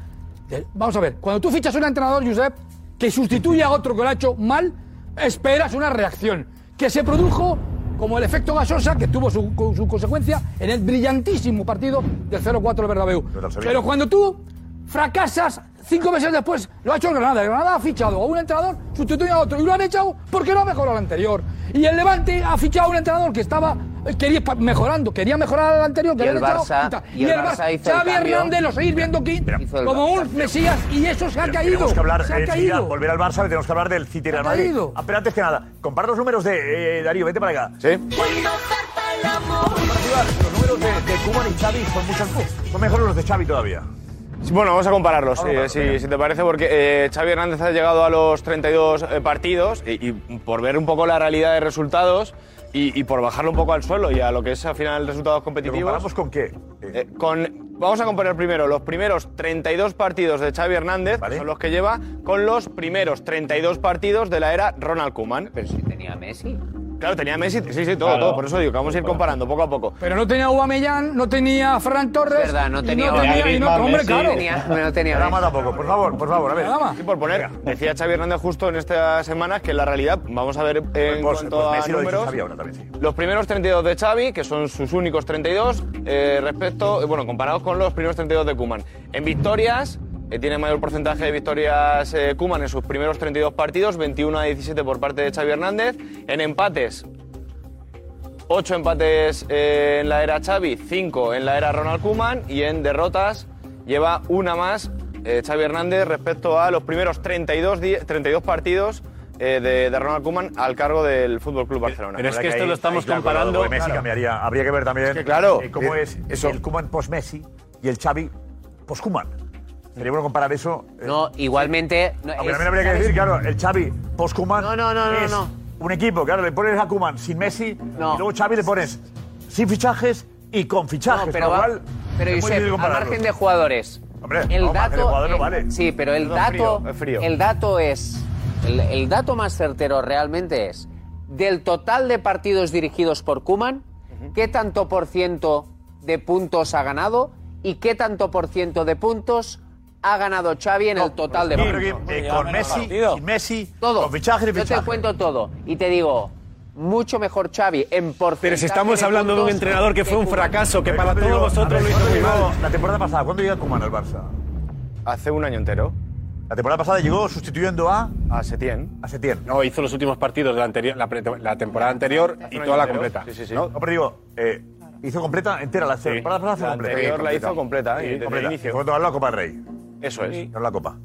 de- vamos a ver, cuando tú fichas a un entrenador, Josep, que sustituye a otro que lo ha hecho mal, esperas una reacción. Que se produjo como el efecto gasosa que tuvo su, su consecuencia en el brillantísimo partido del 0-4 del Bernabéu. Pero cuando tú fracasas, cinco meses después, lo ha hecho el Granada. El Granada ha fichado a un entrenador, sustituye a otro y lo han echado porque no ha mejorado al anterior. Y el Levante ha fichado a un entrenador que estaba eh, quería, mejorando, quería mejorar al anterior. Que Y el echado, Barça- y el Barça hizo el Xavi. Hernández lo seguís viendo aquí el como Barça. un mesías y eso se ha Pero caído. Tenemos que hablar, se ha eh, volver al Barça, tenemos que hablar del City Real Madrid. Ah, pero antes que nada, compara los números de eh, Darío, vete para acá. Sí. Los números de, de y Xavi son, muchos, son mejores los de Xavi todavía. Bueno, vamos a compararlos, Vamos a sí, compararlos, si, si te parece, porque eh, Xavi Hernández ha llegado a los 32 eh, partidos y, y por ver un poco la realidad de resultados y, y por bajarlo un poco al suelo y a lo que es al final resultados ¿Lo competitivos. comparamos con qué? Eh, con, vamos a comparar primero los primeros 32 partidos de Xavi Hernández, Vale. que son los que lleva, con los primeros 32 partidos de la era Ronald Koeman. Pero si tenía Messi. Claro, tenía Messi, sí, sí, todo, todo. Por eso digo que vamos a ir comparando poco a poco. Pero no tenía Aubameyang, no tenía Ferran Torres. verdad, no y tenía no tenía, y no- hombre, claro. Tenía- no tenía Nada Messi. más tampoco, por favor, por favor, a ver. Sí, por poner, decía Xavi Hernández justo en estas semanas que la realidad, vamos a ver eh, en Pues- cuanto pues a Messi lo números, Xavi ahora también, sí. los primeros 32 de Xavi, que son sus únicos 32, eh, respecto, eh, bueno, comparados con los primeros 32 de Kuman. En victorias, tiene mayor porcentaje de victorias eh, Koeman en sus primeros 32 partidos, 21 a 17 por parte de Xavi Hernández. En empates, 8 empates eh, en la era Xavi, 5 en la era Ronald Koeman y en derrotas lleva una más eh, Xavi Hernández respecto a los primeros 32, di- 32 partidos eh, de, de Ronald Koeman al cargo del Fútbol Club Barcelona. Verdad ahí- ahí, claro, lo de Messi Claro. cambiaría. Habría que ver también Es que, claro, eh, cómo eh, es eso- el Kuman post-Messi y el Xavi post-Kuman. Sería bueno comparar eso. eh, No, igualmente. no, Aunque es- también habría que decir, claro, el Xavi post-Kuman No, no, no, no, es no. un equipo, claro, le pones a Kuman sin Messi y luego Xavi le pones sin fichajes y con fichajes. No, pero, va- pero Josep, compararlos. margen de jugadores. Hombre, el no, margen de dato, jugadores no el- vale. Sí, pero el Es dato, frío, es frío. el dato es, el, el dato más certero realmente es del total de partidos dirigidos por Kuman, qué tanto por ciento de puntos ha ganado y qué tanto por ciento de puntos ha ganado Xavi en el total de que, eh, con Messi, sin Messi, todo. con fichajes y Yo te fichajes. cuento todo y te digo mucho mejor Xavi en porcentaje. Pero si estamos de hablando de un puntos entrenador que fue un Koeman. fracaso, que Pero para todos vosotros a lo hizo ¿cuándo muy mal. La temporada pasada, ¿cuándo llegó Kuman al Barça? Hace un año entero. La temporada pasada llegó sustituyendo a. A Setién. A Setién. No, hizo los últimos partidos de la, anterior, la, pre- la temporada anterior y toda la completa. Sí, sí, sí. No, pero digo, eh, hizo completa entera la temporada pasada. fue La completa. anterior la hizo completa, ¿eh? desde el inicio. Fue cuando ganó la Copa del Rey. Eso es. Ganó la Copa.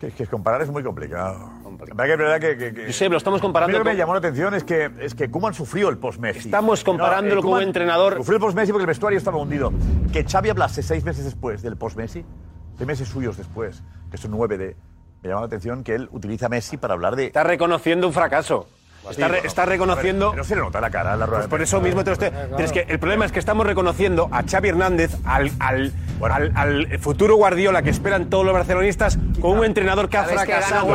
Que, es que comparar es muy complicado. Que es verdad que. que, que- Josep, lo estamos comparando A mí lo que me llamó la atención es que, es que Koeman sufrió el post-Messi. Estamos comparándolo con un entrenador- Sufrió el post-Messi porque el vestuario estaba hundido. Que Xavi hablase seis meses después del post-Messi, seis meses suyos después, que son nueve de. Me llama la atención que él utiliza a Messi para hablar de. Está reconociendo un fracaso. Está, re- está reconociendo. Pero se le nota la cara la rueda Pues por eso mismo te lo estoy. Pero es que el problema es que estamos reconociendo a Xavi Hernández, al, al, al, al futuro Guardiola que esperan todos los barcelonistas, con un entrenador que ha ¿Sabes que fracasado.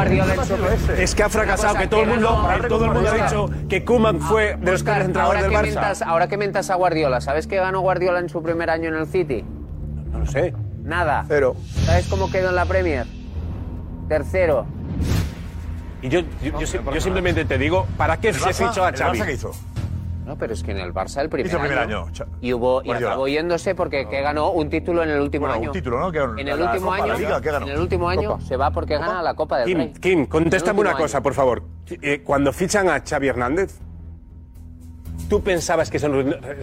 Su- Es que ha fracasado, que todo el que mundo, que todo el mundo ha dicho que Koeman fue de los Oscar, peores entrenadores del que Barça. mentas- ahora que mentas a Guardiola, ¿sabes qué ganó Guardiola en su primer año en el City? No lo sé. Nada. Cero. ¿Sabes cómo quedó en la Premier? Tercero. Y yo, yo, yo sim- yo simplemente te digo, ¿para qué ¿El se fichó a ¿El Xavi? Qué hizo? No, pero es que en el Barça el primer, Hizo el primer año, año, y hubo y Guardiola. acabó yéndose porque que ganó un título en el último Bueno, año. un título, ¿no? Que- en el último Copa, año, Liga, ¿qué ganó? en el último año se va porque gana la Copa del Kim, Rey. Kim, contéstame una cosa, año. por favor. Eh, Cuando fichan a Xavi Hernández, ¿tú pensabas que ese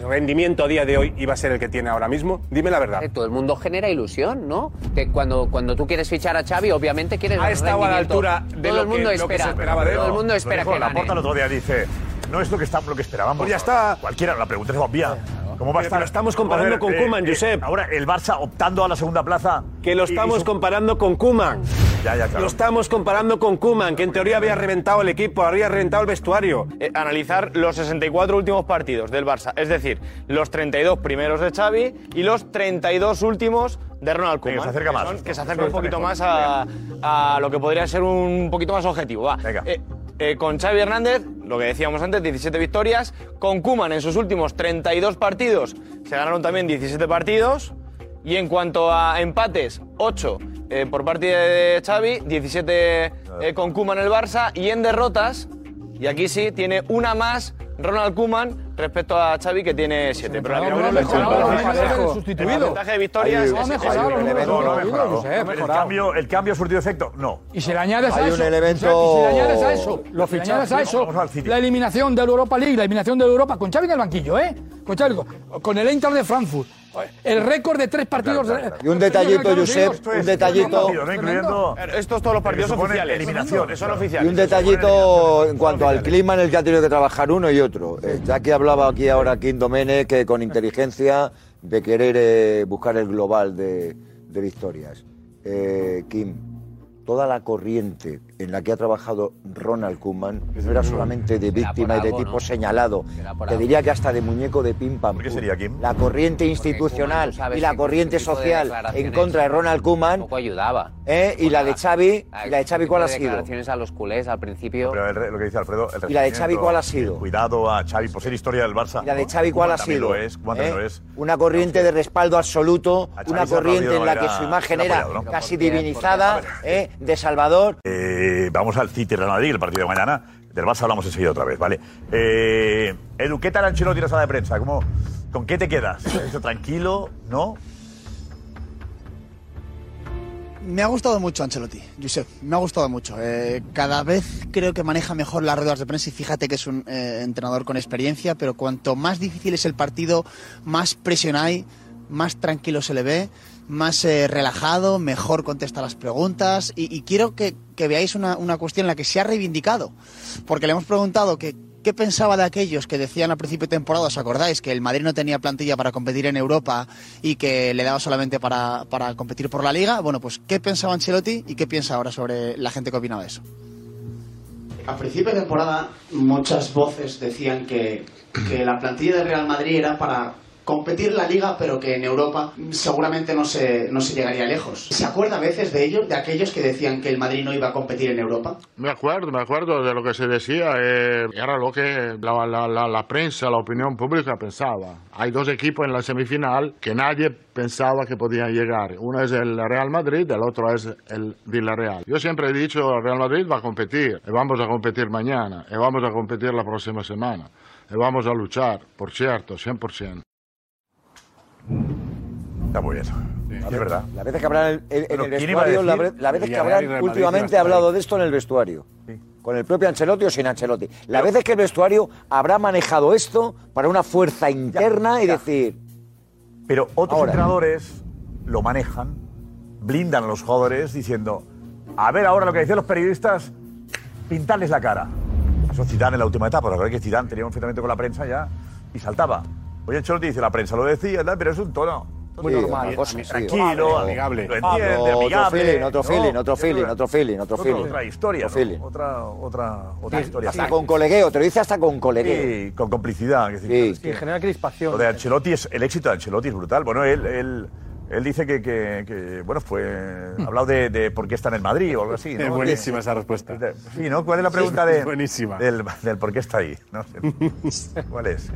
rendimiento a día de hoy iba a ser el que tiene ahora mismo? Dime la verdad. Eh, Todo el mundo genera ilusión, ¿no? Que cuando, cuando tú quieres fichar a Xavi, obviamente quieres Ha estado a la altura de Todo lo el mundo que- lo que espera. se esperaba de él. Todo el mundo Lo espera dijo que gane. Laporta el otro día dice, no es lo que, está, lo que esperábamos. Pues ya está. Cualquiera, la pregunta es obvia. ¿Cómo va a estar? pero estamos comparando Vamos a ver, con Koeman, Josep. Ahora el Barça optando a la segunda plaza. Que lo estamos comparando con Kuman. Ya, ya, claro. Lo estamos comparando con Kuman, que en teoría había reventado el equipo, había reventado el vestuario. Eh, analizar los 64 últimos partidos del Barça, es decir, los 32 primeros de Xavi y los 32 últimos de Ronald Koeman. Venga, se acerca que más son- que se acerca un poquito más a, a lo que podría ser un poquito más objetivo. Va. Eh, eh, con Xavi Hernández, lo que decíamos antes, 17 victorias. Con Kuman en sus últimos 32 partidos, se ganaron también 17 partidos. Y en cuanto a empates, 8 eh, por parte de Xavi, 17 eh, con Kuman el Barça. Y en derrotas, y aquí sí, tiene una más Ronald Koeman respecto a Xavi, que tiene 7. Pero la No, miramos no, mejor. no, no, no, no, El porcentaje de victorias El mejorado. cambio, ¿El cambio ha surtido efecto? No. Y si le añades Hay a un eso, elemento- si le añades a eso, Los si añades a eso, la eliminación de la Europa League, la eliminación de la Europa con Xavi en el banquillo, ¿eh? Con Xavi, con el Eintracht de Frankfurt, el récord de tres partidos. Y un detallito, Josep, un detallito. incluyendo. Estos todos los partidos oficiales. eliminaciones, Son claro. Y oficiales. un detallito en cuanto al clima en el que ha tenido que trabajar uno y otro. Eh, ya que hablaba aquí ahora Kim Domene que con inteligencia de querer eh, buscar el global de, de victorias. Eh, Kim, toda la corriente en la que ha trabajado Ronald Koeman no era solamente de víctima y de tipo ¿no? señalado, te diría que hasta de muñeco de pim pam. ¿Por qué sería, Kim? La corriente institucional y la que corriente social en contra de Ronald Koeman Poco ayudaba. ¿eh? y la de Xavi, y la de Xavi cuál ha sido. declaraciones a los culés al principio. Pero el- lo que dice Alfredo, el ¿Y la de Xavi cuál ha sido? Cuidado a Xavi por ser historia del Barça. ¿Y la de. Xavi cuál ha sido? Es, ¿Eh? lo es. Una corriente de respaldo absoluto, una corriente en la que su imagen era casi divinizada, ¿eh? de Salvador. Eh, vamos al City Real Madrid, el partido de mañana. Del Barça hablamos enseguida otra vez, ¿vale? Eh, Edu, ¿qué tal Ancelotti en la sala de prensa? ¿Cómo, ¿Con qué te quedas? ¿Te has dicho tranquilo? ¿No? Me ha gustado mucho Ancelotti, Josep, me ha gustado mucho. Eh, cada vez creo que maneja mejor las ruedas de prensa y fíjate que es un eh, entrenador con experiencia, pero cuanto más difícil es el partido, más presión hay, más tranquilo se le ve, más eh, relajado, mejor contesta las preguntas y, quiero que, veáis una, cuestión en la que se ha reivindicado, porque le hemos preguntado que ¿Qué pensaba de aquellos que decían al principio de temporada, os acordáis, que el Madrid no tenía plantilla para competir en Europa y que le daba solamente para, para competir por la Liga? Bueno, pues ¿qué pensaba Ancelotti y qué piensa ahora sobre la gente que opinaba eso? A principio de temporada muchas voces decían que, que la plantilla de Real Madrid era para competir la liga, pero que en Europa seguramente no se, no se llegaría lejos. ¿Se acuerda a veces de ellos, de aquellos que decían que el Madrid no iba a competir en Europa? Me acuerdo, me acuerdo de lo que se decía, eh, era lo que la, la- la- la prensa, la opinión pública pensaba. Hay dos equipos en la semifinal que nadie pensaba que podían llegar. Uno es el Real Madrid, el otro es el Villarreal. Yo siempre he dicho, el Real Madrid va a competir, y vamos a competir mañana, y vamos a competir la próxima semana, y vamos a luchar, por cierto, 100%. Está muy bien. es verdad. La vez que habrá en, en- en Pero el ¿quién iba a vestuario, la, la vez que habrán últimamente hablado ahí. de esto en el vestuario. Con el propio Ancelotti o sin Ancelotti. La vez que el vestuario habrá manejado esto para una fuerza interna y decir. Pero otros Ahora. entrenadores lo manejan, blindan a los jugadores diciendo, a ver ahora lo que decían los periodistas, pintarles la cara. Eso Zidane en la última etapa, la verdad que Zidane tenía un enfrentamiento con la prensa ya y saltaba. Oye, Ancelotti dice, la prensa lo decía, tal, pero es un tono muy Sí, normal, cosa tranquilo, amigable. lo entiende, Otro amigable. feeling, otro feeling, otro feeling, otro feeling, otro feeling. Otra historia, Otro ¿no? otra, otra, otra historia. Hasta con colegueo, te lo dice hasta con colegueo. Sí, con complicidad. es decir, es Sí, que genera crispación. Lo de Ancelotti es, el éxito de Ancelotti es brutal. Bueno, él, él, él dice que, que, que, bueno, fue, ha hablado de, de por qué está en el Madrid o algo así. ¿no? Es buenísima esa respuesta. Sí, ¿no? ¿Cuál es la pregunta Sí, de, buenísima. Del, del por qué está ahí? No sé. ¿Cuál es?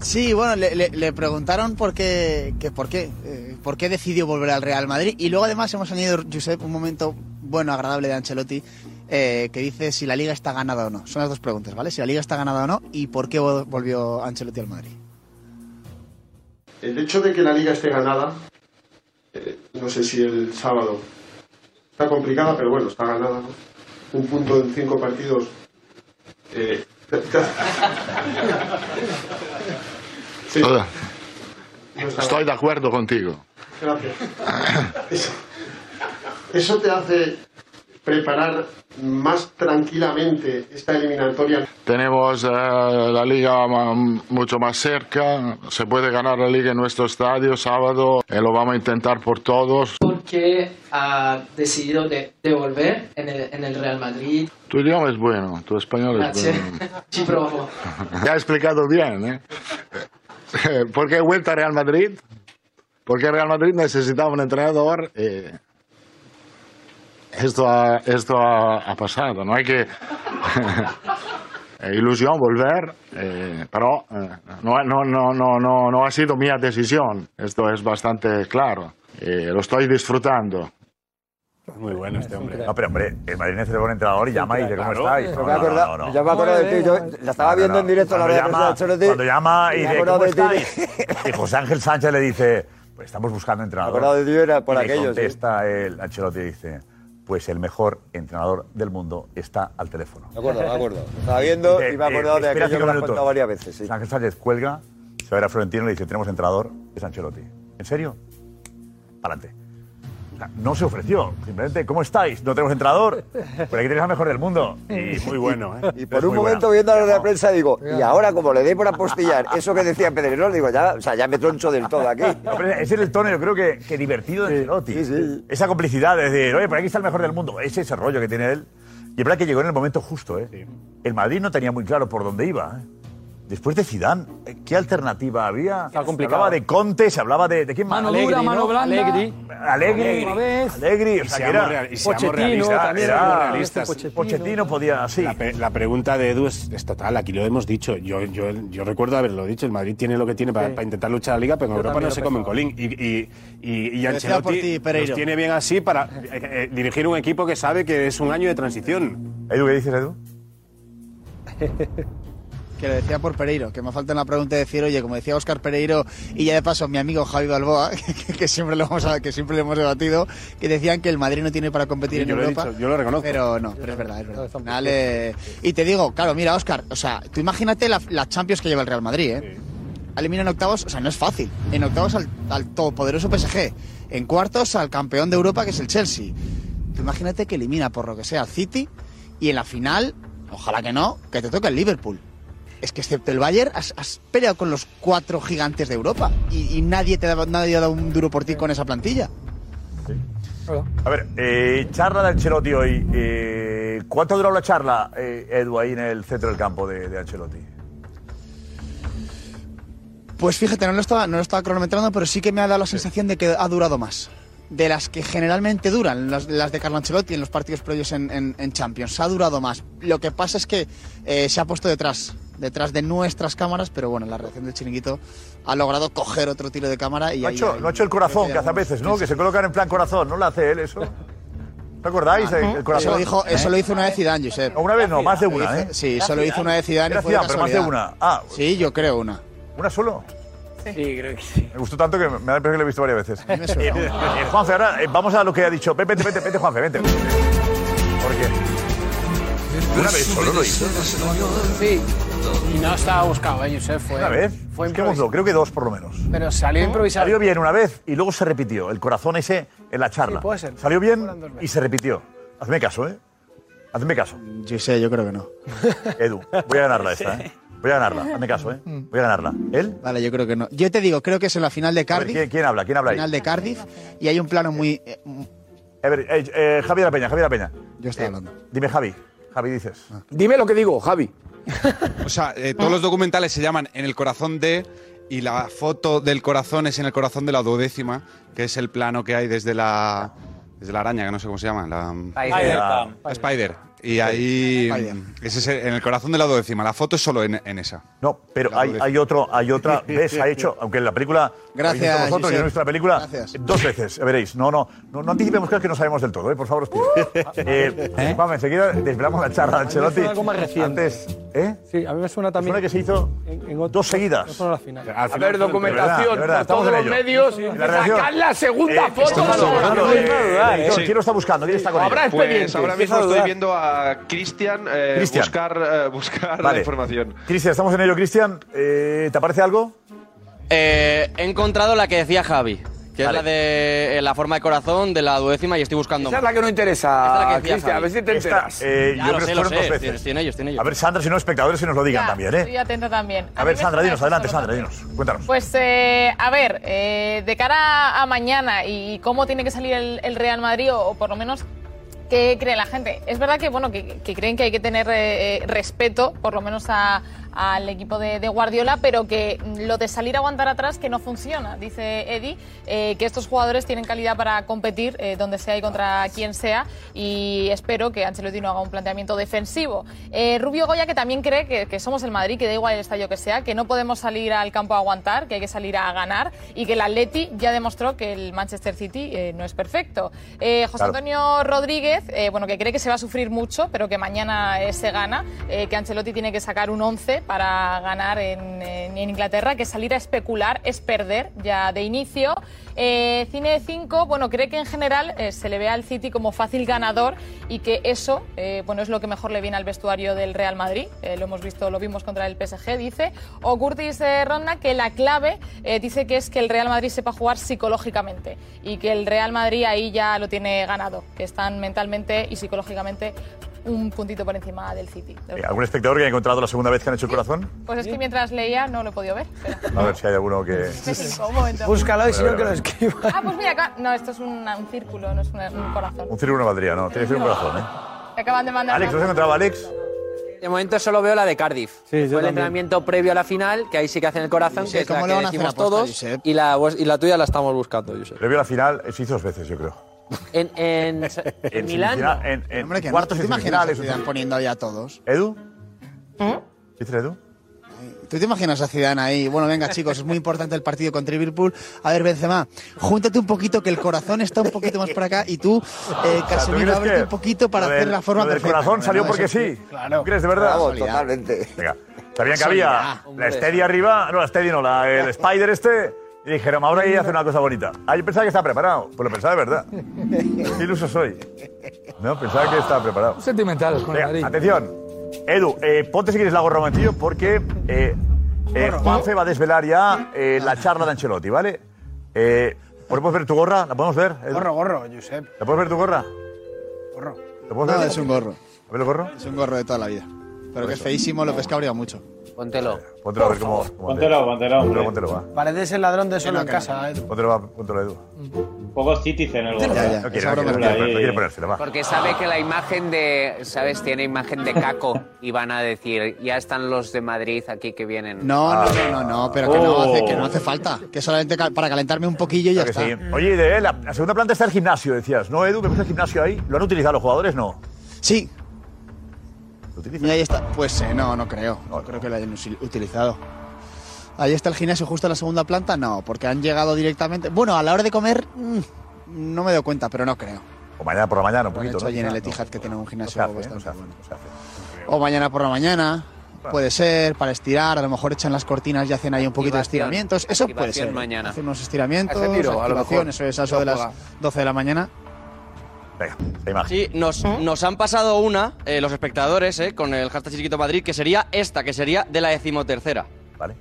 Sí, bueno, le, le- preguntaron por qué, que por qué, eh, por qué decidió volver al Real Madrid y luego además hemos añadido, Josep, un momento bueno, agradable de Ancelotti eh, que dice si la Liga está ganada o no. Son las dos preguntas, ¿vale? Si la Liga está ganada o no y por qué vol- volvió Ancelotti al Madrid. El hecho de que la liga esté ganada, eh, no sé si el sábado está complicada, pero bueno, está ganada. Un punto en cinco partidos. sí, Estoy de acuerdo contigo. Gracias. Eso, eso te hace preparar más tranquilamente esta eliminatoria. Tenemos eh, la liga mucho más cerca, se puede ganar la liga en nuestro estadio sábado, y lo vamos a intentar por todos. ¿Por qué ha decidido de, de volver en el, en el Real Madrid? Tu idioma es bueno, tu español es Grazie. bueno. Ci provo. Ya he explicado bien, ¿eh? ¿Por qué he vuelto a Real Madrid? Porque Real Madrid necesitaba un entrenador. eh, esto ha, esto ha, ha pasado, no hay que. eh, ilusión volver, eh, pero eh, no, no, no, no, no, no ha sido mi decisión. Esto es bastante claro. Eh, lo estoy disfrutando. Muy bueno este hombre. No, pero hombre, el Madrid necesita un entrenador y llama y dice, ¿cómo Claro. estáis? Me he acordado- ya me he acordado de ti, yo la estaba viendo en directo la cuando rueda de de cuando llama y dice, ¿cómo de estáis? Y José Ángel Sánchez le dice, pues estamos buscando entrenador. Me he acordado de ti, era por y le aquello, sí. contesta el Ancelotti y dice, pues el mejor entrenador del mundo está al teléfono. Me acuerdo, me acuerdo. Estaba viendo y me he acordado de aquello que me has contado varias veces. Sí. José Ángel Sánchez cuelga, se va a ir a Florentino y le dice, tenemos entrenador, es Ancelotti. ¿En serio? O sea, no se ofreció, simplemente, ¿cómo estáis? ¿No tenemos entrenador? Pues aquí tenéis al mejor del mundo. Y muy bueno, ¿eh? Y por un momento viendo la rueda de prensa digo, y ahora como le dé por apostillar eso que decía Pedrerol, digo, ya, o sea, ya me troncho del todo aquí. No, pero ese es el tono, yo creo que, que divertido de Ancelotti. Esa complicidad de decir, oye, por aquí está el mejor del mundo. Ese es el rollo que tiene él. Y es verdad que llegó en el momento justo, ¿eh? El Madrid no tenía muy claro por dónde iba, ¿eh? Después de Zidane, ¿eh? ¿qué alternativa había? Se complicado. hablaba de Conte, se hablaba de... ¿De quién más? Mano dura, Allegri, mano ¿no? blanda. Alegri, Otra vez. Alegri, o Y sea, que seamos, era, real- y seamos Pochettino realistas. era-. Pochettino. Pochettino podía, sí. La, pe- la pregunta de Edu es, es total, aquí lo hemos dicho. Yo, yo, yo recuerdo haberlo dicho, el Madrid tiene lo que tiene para, Sí. para intentar luchar a la Liga, pero en Yo Europa no se come un pensaba. colín. Y, y, y, y ti, tiene bien así para eh, eh, dirigir un equipo que sabe que es un año de transición. Edu, ¿qué dices, Edu? Que lo decía por Pereiro, que me falta una pregunta de decir, oye, como decía Óscar Pereiro y ya de paso mi amigo Javi Balboa, que, que siempre lo hemos que siempre lo hemos debatido, que decían que el Madrid no tiene para competir Sí, en yo lo he Europa. dicho, yo lo reconozco. Pero no, pero es verdad, es verdad. Al final, eh, y te digo, claro, mira, Óscar, o sea, tú imagínate la, la Champions que lleva el Real Madrid, ¿eh? Elimina en octavos, o sea, no es fácil. En octavos al, al todopoderoso PSG. En cuartos al campeón de Europa, que es el Chelsea. Tú imagínate que elimina por lo que sea al City y en la final, ojalá que no, que te toque el Liverpool. Es que excepto el Bayern, has, has peleado con los cuatro gigantes de Europa y, y nadie te ha dado- nadie ha dado un duro por ti con esa plantilla. A ver, eh, charla de Ancelotti hoy. Eh, ¿Cuánto ha durado la charla, eh, Edu, ahí en el centro del campo de, de Ancelotti? Pues fíjate, no lo, estaba, no lo estaba cronometrando, pero sí que me ha dado la sensación de que ha durado más. De las que generalmente duran, las, las de Carlo Ancelotti en los partidos previos en, en- en Champions. Ha durado más. Lo que pasa es que eh, se ha puesto detrás, detrás de nuestras cámaras, pero bueno, la reacción del chiringuito ha logrado coger otro tiro de cámara y No ha ahí- hecho, ahí- no ha hecho el corazón creo que hace a veces, ¿no? Que se colocan en plan corazón, ¿no lo hace él eso? ¿Te acordáis? El, el corazón. Eso lo, dijo, eso lo hizo una vez Zidane, Josep. Una vez no, más de Lo una, ¿eh? Sí, eso lo hizo una vez Zidane Era Zidane, pero más de una. Ah, Sí, yo creo una. ¿una solo? Sí, creo que sí. Me gustó tanto que me da la impresión que lo he visto varias veces. me Eh, eh, Juanfe, ahora eh, vamos a lo que ha dicho. Vete, vete, vete, Juanfe, vete. Porque una vez solo lo hizo. Sí. Y no estaba buscado, ¿eh, Josep? Fue, Una vez. Fue Es que hemos dado, creo que dos por lo menos. Pero salió improvisado. Salió bien una vez y luego se repitió. El corazón ese en la charla. Sí, puede ser. Salió bien y se repitió. Hazme caso, ¿eh? Hazme caso. Yo sé, yo creo que no. Edu, voy a ganarla esta, ¿eh? Voy a ganarla. Hazme caso, ¿eh? Voy a ganarla. ¿Él? Vale, yo creo que no. Yo te digo, creo que es en la final de A ver, Cardiff. ¿quién, quién habla? ¿Quién habla ahí? final de Cardiff y hay un plano muy eh, A ver, eh, eh, Javi de la Peña, Javi de la Peña. yo estoy hablando Dime, Javi. Javi, dices. Dime lo que digo, Javi. O sea, eh, todos los documentales se llaman En el corazón de y la foto del corazón es en el corazón de la duodécima, que es el plano que hay desde la desde la araña, que no sé cómo se llama, la Spider. la Spider. Y ahí Spider. ese es en el corazón de la duodécima. La foto es solo en, en esa. No, pero hay, hay otro, hay otra vez, ha hecho, aunque en la película. Gracias, habéis visto vosotros, yo he Josep. visto la película Gracias. dos veces, veréis. No, no, no, no anticipemos cosas que no sabemos del todo, ¿eh? por favor, os pido. Eh, Vamos, enseguida desvelamos la charla de Ancelotti. algo más reciente. Antes, ¿eh? Sí, a mí me suena también. Suena que se hizo en, en otro- dos seguidas. No solo la final. A ver, documentación de verdad, por estamos todos en los ello. medios. La. Sacar la segunda Eh, foto. de de- eh, ¿Quién lo está buscando? ¿Quién está con Habrá expedientes. Pues ahora mismo estoy dudar. viendo a Cristian eh, buscar, eh, buscar la información. Cristian, estamos en ello, Cristian. Eh, ¿Te aparece algo? Eh, he encontrado la que decía Javi, que Vale. es la de eh, la forma de corazón de la duodécima y estoy buscando Esa es más. la que no Esta es la interesa, que decía Cristian. A ver si te enteras. eh, yo lo creo sé, que lo fueron dos sé, veces. tiene- tiene ellos, tiene ellos. A ver, Sandra, si no, espectadores, si nos lo digan Ya, también, ¿eh? Estoy atenta también. A ver, Sandra, dinos, adelante, Sandra, dinos. Cuéntanos. Pues, eh, a ver, eh, de cara a mañana y cómo tiene que salir el, el Real Madrid, o, o por lo menos qué cree la gente. Es verdad que, bueno, que, que creen que hay que tener eh, respeto, por lo menos a- al equipo de, de Guardiola, pero que lo de salir a aguantar atrás que no funciona. Dice Eddie eh, que estos jugadores tienen calidad para competir eh, donde sea y contra quien sea y espero que Ancelotti no haga un planteamiento defensivo. Eh, Rubio Goya que también cree que, que somos el Madrid, que da igual el estadio que sea, que no podemos salir al campo a aguantar, que hay que salir a ganar y que el Atleti ya demostró que el Manchester City no es perfecto. José Claro. Antonio Rodríguez, bueno, que cree que se va a sufrir mucho, pero que mañana se gana, que Ancelotti tiene que sacar un 11 para ganar en, Inglaterra, que salir a especular es perder ya de inicio. Eh, Cine 5, bueno, cree que en general eh, se le ve al City como fácil ganador y que eso, eh, bueno, es lo que mejor le viene al vestuario del Real Madrid. Eh, lo hemos visto, lo vimos contra el PSG, dice. O Curtis eh, Ronda que la clave dice que es que el Real Madrid sepa jugar psicológicamente y que el Real Madrid ahí ya lo tiene ganado, que están mentalmente y psicológicamente un puntito por encima del City. Eh, ¿Algún espectador que ha encontrado la segunda vez que han hecho el corazón? Pues es que mientras leía no lo he podido ver. Espera. A ver si hay alguno que. Cine 5, un momento. Búscalo y si no, que lo escriba. Ah, pues mira, acá. No, esto es un, un círculo, no es una- un corazón. Un círculo no valdría, no. Tiene que ser un corazón, ¿eh? Te acaban de mandar. Alex, ¿no has encontrado a Alex? De momento solo veo la de Cardiff. Fue el también. entrenamiento previo a la final, que ahí sí que hacen el corazón, Josep, que es la ¿cómo que decimos aposta, todos. Josep? Y la, y la tuya la estamos buscando, Josep. Previo a la final, eh, se hizo dos veces, yo creo. En, en, en Milán. en, en Hombre, que no. cuartos ¿Te imaginas a semifinales. Zidane poniendo ahí a todos? ¿Edu? ¿Qué dices, Edu? ¿Tú te imaginas a Zidane ahí? Bueno, venga, chicos, es muy importante el partido contra Liverpool. A ver, Benzema, júntate un poquito, que el corazón está un poquito más por acá y tú, eh, Casemiro, ábrete que un poquito para lo hacer la forma lo del perfecta. corazón No, salió no, porque sí. ¿Tú crees de verdad? Bravo, totalmente. Venga. Sabían que había la Steady arriba, no, la Steady no, la, el Spider este, y dijeron, ahora hay que hacer una cosa bonita. Ah, yo pensaba que estaba preparado, pues lo pensaba de verdad. Qué iluso soy. No, pensaba que estaba preparado. Sentimental con Venga, atención. Edu, eh, ponte si quieres la gorra un momentillo, porque eh, eh, Juanfe va a desvelar ya eh, la charla de Ancelotti, ¿vale? Eh, ¿Podemos ver tu gorra? ¿La podemos ver? Edu? Gorro, gorro, Josep. ¿La puedes ver tu gorra? Gorro. ¿La puedes No, ver? es un gorro. ¿A ver el gorro? Es un gorro de toda la vida. Pero que es feísimo, López que abriga mucho. Póntelo. Póntelo a ver cómo. cómo Póntelo, póntelo, Póntelo, va. Paredes el ladrón de solo en casa, Edu. Póntelo, va, póntelo, Edu. Un poco citizen el gorro. Ya, ya, No quiere, esa no broma quiere, es no quiere, ahí. no quiere ponérsela, va. Porque sabe que la imagen de, ¿sabes? Tiene imagen de Caco y van a decir, ya están los de Madrid aquí que vienen. No, no, no, no, no, pero que no, Oh. hace, que no hace falta. Que solamente para calentarme un poquillo y ya está. sí. Oye, de la, la segunda planta está el gimnasio, decías, ¿no, Edu? ¿Que ves el gimnasio ahí? ¿Lo han utilizado los jugadores? No. Sí, ¿Lo utilizan? y ahí está. Pues eh, no, no creo. No creo que lo hayan utilizado. Ahí está el gimnasio justo en la segunda planta, no, porque han llegado directamente. Bueno, a la hora de comer, mm, no me doy cuenta, pero no creo. O mañana por la mañana, un Lo poquito. hecho ¿no? allí en el No, Etihad, que tiene un no gimnasio hace, bastante no se hace, bueno. no se hace. O mañana por la mañana, puede ser, para estirar, a lo mejor echan las cortinas y hacen ahí un poquito de estiramientos. Eso puede ser. mañana. Hacen unos estiramientos, tiro, a lo mejor. eso es eso de No las juega. 12 de la mañana. Venga. Sí, nos, nos han pasado una, eh, los espectadores, eh, con el hashtag Chiquito Madrid, que sería esta, que sería de la decimotercera. Vale.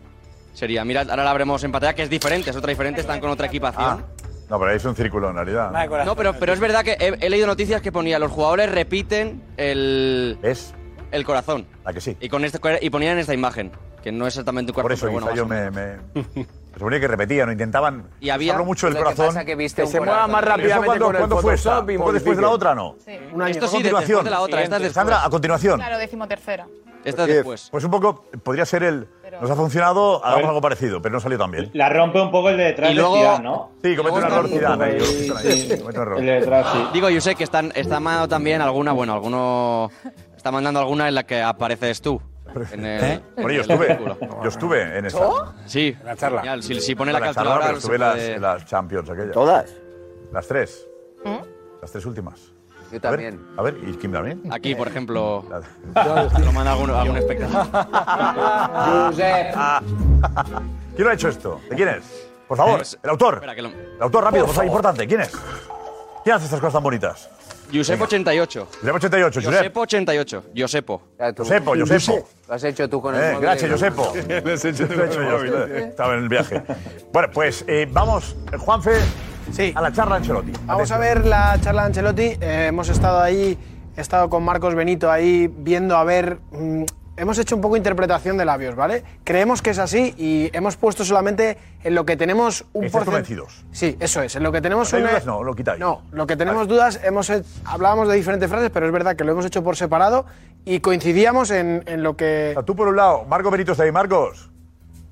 Sería, mira, ahora la veremos en pantalla, que es diferente, es otra diferente, están con otra equipación. Ah, no, pero ahí es un círculo en realidad. Vale, corazón. No, pero, pero es verdad que he, he leído noticias que ponía los jugadores repiten el, ¿Es? el corazón. ¿A que sí? Y, con este, y ponían esta imagen, que no es exactamente un Por corazón, eso pero quizá bueno, yo me, me, me suponía que repetían o intentaban Y había- usarlo mucho el Lo que corazón. pasa que viste Que se mueva más ¿Eso rápidamente cuándo, con el ¿cuándo fue esta? Photoshop y ¿Un poco después de la otra no? Un año. Esto sí, después continuación. de la otra, esta es después. Sandra, a continuación. Claro, decimotercera. Esta es después. Pues un poco, podría ser el. Nos ha funcionado, hagamos algo parecido, pero no salió tan bien. La rompe un poco el de detrás Y de luego- Zidane, ¿no? Sí, comete un error están- Zidane ahí. Sí, sí. comete un error. El de detrás, sí. Digo, yo sé que están, está mandando también alguna, bueno, alguno está mandando alguna en la que apareces tú. En el, ¿Eh? en Bueno, yo estuve, yo estuve en esa. Sí, la charla. genial. Si, si pone la, la charla, calculadora, pero se estuve las, puede- en las Champions aquellas. ¿Todas? Las tres. Las tres últimas. Yo A ver, también. A ver, ¿y Kim también? Aquí, por ejemplo, lo manda algún, algún espectador. ¿Quién lo ha hecho esto? ¿De quién es? Por favor, el autor. Espera, que lo- El autor, rápido, por favor, importante. ¿Quién es? ¿Quién hace estas cosas tan bonitas? Josep 88. Josep 88, Josep. Josepo 88. Josepo. Ya, tú- Josepo, Josepo. Lo has hecho tú con el Eh, móvil. gracias, Josepo. Le has hecho Lo he hecho yo, eh. Estaba en el viaje. Bueno, pues eh, vamos, eh, Juanfe, Sí. a la charla de Ancelotti. Vamos a ver la charla de Ancelotti. Eh, hemos estado ahí, he estado con Marcos Benito ahí viendo a ver. mm, hemos hecho un poco interpretación de labios, ¿vale? Creemos que es así y hemos puesto solamente en lo que tenemos un Estáis porcentaje. convencidos. Sí, eso es. En lo que tenemos ¿No hay una- dudas? No, lo quitáis. No, lo que tenemos dudas, hemos he- hablábamos de diferentes frases, pero es verdad que lo hemos hecho por separado y coincidíamos en, en lo que. O sea, tú por un lado, Marcos Benito está ahí, Marcos.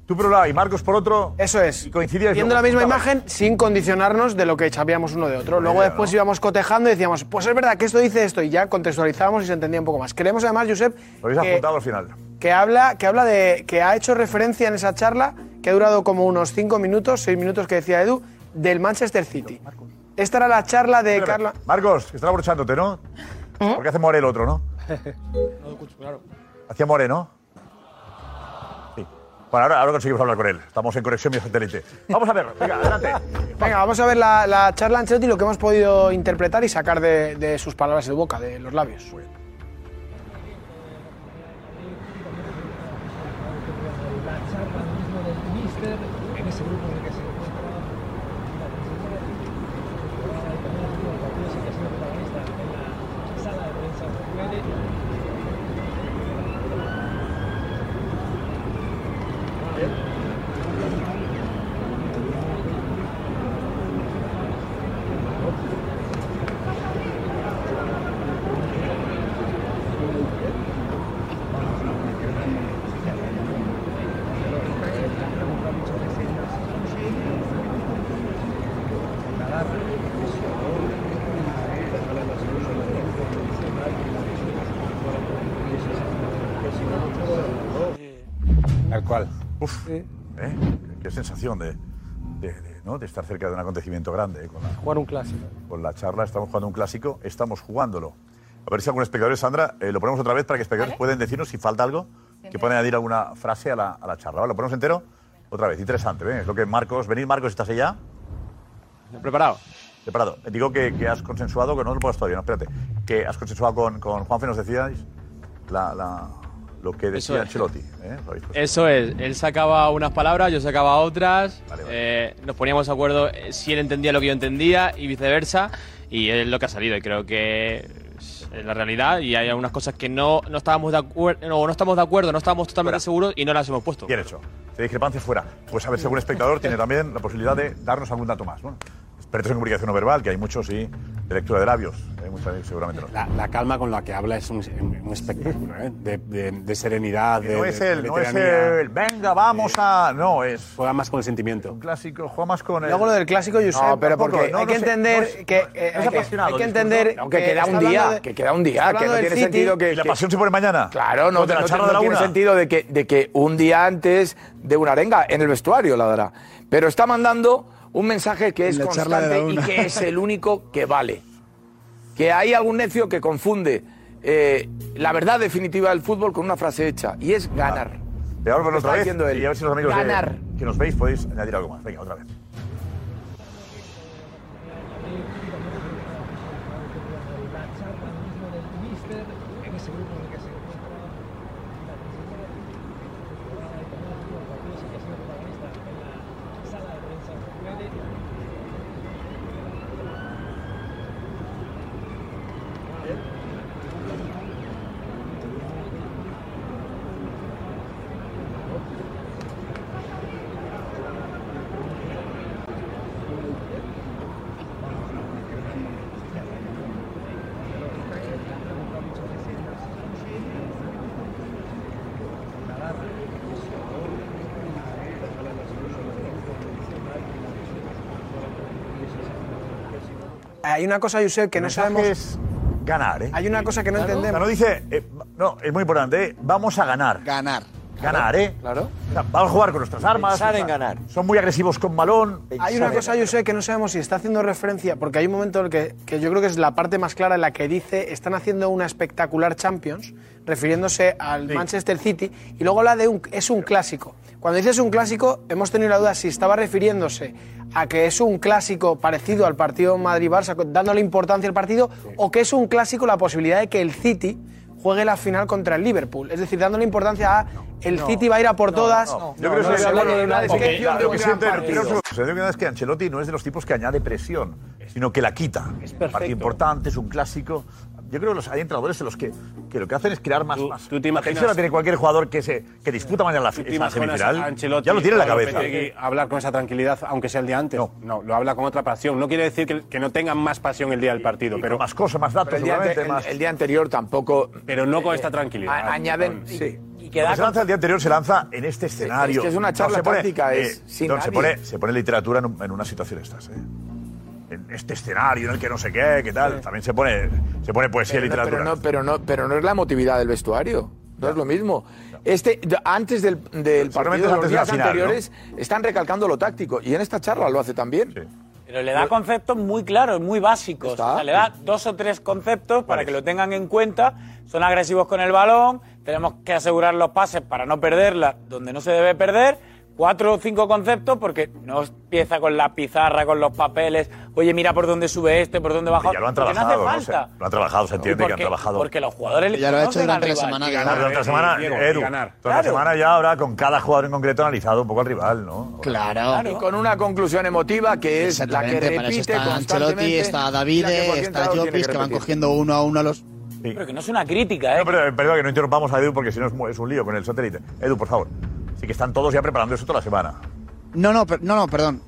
Tú por un lado y Marcos por otro. Eso es. Y coincidíais. Viendo luego, la misma imagen sin condicionarnos de lo que sabíamos uno de otro. Luego idea, después ¿no? íbamos cotejando y decíamos, pues es verdad que esto dice esto y ya contextualizábamos y se entendía un poco más. Creemos además, Josep, Lo habéis que, apuntado al final. que habla, que habla de que ha hecho referencia en esa charla, que ha durado como unos cinco minutos, seis minutos que decía Edu, del Manchester City. Esta era la charla de Carla. Marcos, que estás abrochándote, ¿no? ¿Eh? Porque hace more el otro, ¿no? Hacía more, ¿no? Sí. Bueno, ahora, ahora conseguimos hablar con él. Estamos en conexión vía satélite. Vamos a ver, venga, adelante. Venga, vamos a ver la, la charla Ancelotti y lo que hemos podido interpretar y sacar de, de sus palabras de boca, de los labios. la charla mismo del míster en ese grupo en el que se encuentra sí que ha sido protagonista en la sala de prensa puede Tal cual. Uf, ¿eh? Qué sensación de, de- de, ¿no? de estar cerca de un acontecimiento grande. eh, Con la, Jugar un clásico. con la charla, estamos jugando un clásico, estamos jugándolo. A ver si algún espectador, Sandra, eh, lo ponemos otra vez para que espectadores pueden decirnos si falta algo, que pueden añadir alguna frase a la, a la charla. ¿vale? ¿Lo ponemos entero? Otra vez, interesante. ¿ven? Es lo que Marcos, venid Marcos, ¿estás ya? Preparado. Preparado. Eh, Digo que, que has consensuado, que no lo puedo todavía, no, espérate, que has consensuado con, con Juanfe, nos decíais, la, la- lo que decía Eso es. Ancelotti. ¿eh? Eso es, él sacaba unas palabras, yo sacaba otras, eh, nos poníamos de acuerdo eh, si él entendía lo que yo entendía y viceversa, y es lo que ha salido, y creo que es la realidad, y hay algunas cosas que no, no estábamos de acuerdo, no, no estamos de acuerdo, no estábamos totalmente seguros y no las hemos puesto. Bien hecho. De discrepancias fuera. Pues a ver si algún espectador tiene también la posibilidad de darnos algún dato más. ¿no? Expertos en comunicación no verbal, que hay muchos, y de lectura de labios. Hay muchos, seguramente no. La, la calma con la que habla es un, un espectáculo, ¿eh? de, de- de serenidad. Que de, no es el, de no es el, venga, vamos a. No, es. Juega más con el sentimiento. Un clásico, juega más con el. Luego lo del clásico, Josep, No, pero porque- no, hay no que entender que, no- eh, no es hay que- apasionado hay que entender. Aunque queda un día, de- que queda un día, que no tiene sentido que... ¿Y la que- pasión se pone mañana? Claro, no, ¿Lo de la no- charla no de la tiene sentido de que, de que un día antes de una arenga en el vestuario la dará. Pero está mandando un mensaje que es constante y que es el único que vale. Que hay algún necio que confunde eh, la verdad definitiva del fútbol con una frase hecha, y es ganar. Ve ahora otra está vez. diciendo él. Y a ver si los amigos de- Ganar. que nos veis podéis añadir algo más. Venga, otra vez. La charla mismo del míster en ese grupo en el que se encuentra la presidenta y también el último partido sí que ha sido protagonista en la sala de prensa puede Hay una cosa, Josep, que El no sabemos. es ganar, ¿eh? Hay una cosa que no Claro. entendemos. No dice. eh, no, es muy importante, ¿eh? Vamos a ganar. Ganar. Ganar, ¿eh? Claro. O sea, vamos a jugar con nuestras armas. Pensar en o sea, ganar. Son muy agresivos con balón. Hay una cosa, yo sé que no sabemos si está haciendo referencia, porque hay un momento en el que, que yo creo que es la parte más clara en la que dice están haciendo una espectacular Champions, refiriéndose al Manchester City, y luego habla de un es un clásico. Cuando dices un clásico, hemos tenido la duda si estaba refiriéndose a que es un clásico parecido al partido Madrid-Barça, dándole importancia al partido, o que es un clásico la posibilidad de que el City juegue la final contra el Liverpool. Es decir, dándole importancia a el No. City va a ir a por No, todas. no. Yo creo que no, es hablando de una no, descripción no, de no, un gran partido. Lo que es que Ancelotti no es de los tipos que añade presión, sino que la quita. Es partido importante, es un clásico. Yo creo que los, hay entrenadores en los que, que lo que hacen es crear más, más tú te imaginas- Eso la tiene cualquier jugador que, se, que disputa mañana la, ¿Tú esa semifinal. ya lo tiene en la cabeza. Hablar con esa tranquilidad, aunque sea el día antes. No, lo habla con otra pasión. No quiere decir que, que no tengan más pasión el día del partido, pero más cosas, más datos, el, día ante- el- el día anterior tampoco. Pero no con esta tranquilidad. a- añaden. Sí. Cuando se lanza el día anterior, se lanza en este escenario. es que es una No, charla pone- eh, es sin don, se, pone, se pone literatura en, un- en una situación de estas. ¿eh? En este escenario en el que no sé qué, qué tal. También se pone, se pone poesía y Pero no- literatura. Pero no, pero, no, pero no es la emotividad del vestuario. No es lo mismo. Este, antes del, del partido, los días final, anteriores, están recalcando lo táctico. Y en esta charla lo hace también. Pero le da conceptos muy claros, muy básicos. O sea, le da dos o tres conceptos para que lo tengan en cuenta. Son agresivos con el balón, tenemos que asegurar los pases para no perderla donde no se debe perder. Cuatro o cinco conceptos porque no empieza con la pizarra, con los papeles. Oye, mira por dónde sube este, por dónde baja. Ya lo han porque trabajado, no ¿no? hace falta. Se- lo han trabajado, se entiende que han porque- trabajado. Porque los jugadores Ya lo ha hecho durante la semana. Que ganar. Durante la semana, Edu, durante la Claro. semana ya habrá con cada jugador en concreto analizado un poco al rival, ¿no? Claro. Y con una conclusión emotiva que es la que Exactamente, para eso repite está Ancelotti, está que Davide, está Llopis, que van repetir. cogiendo uno a uno a los... Pero que no es una crítica, ¿eh? No, pero perdón que no interrumpamos a Edu porque si no es un lío con el satélite. Edu, por favor. Que están todos ya preparando eso toda la semana. No, no, no, no, perdón.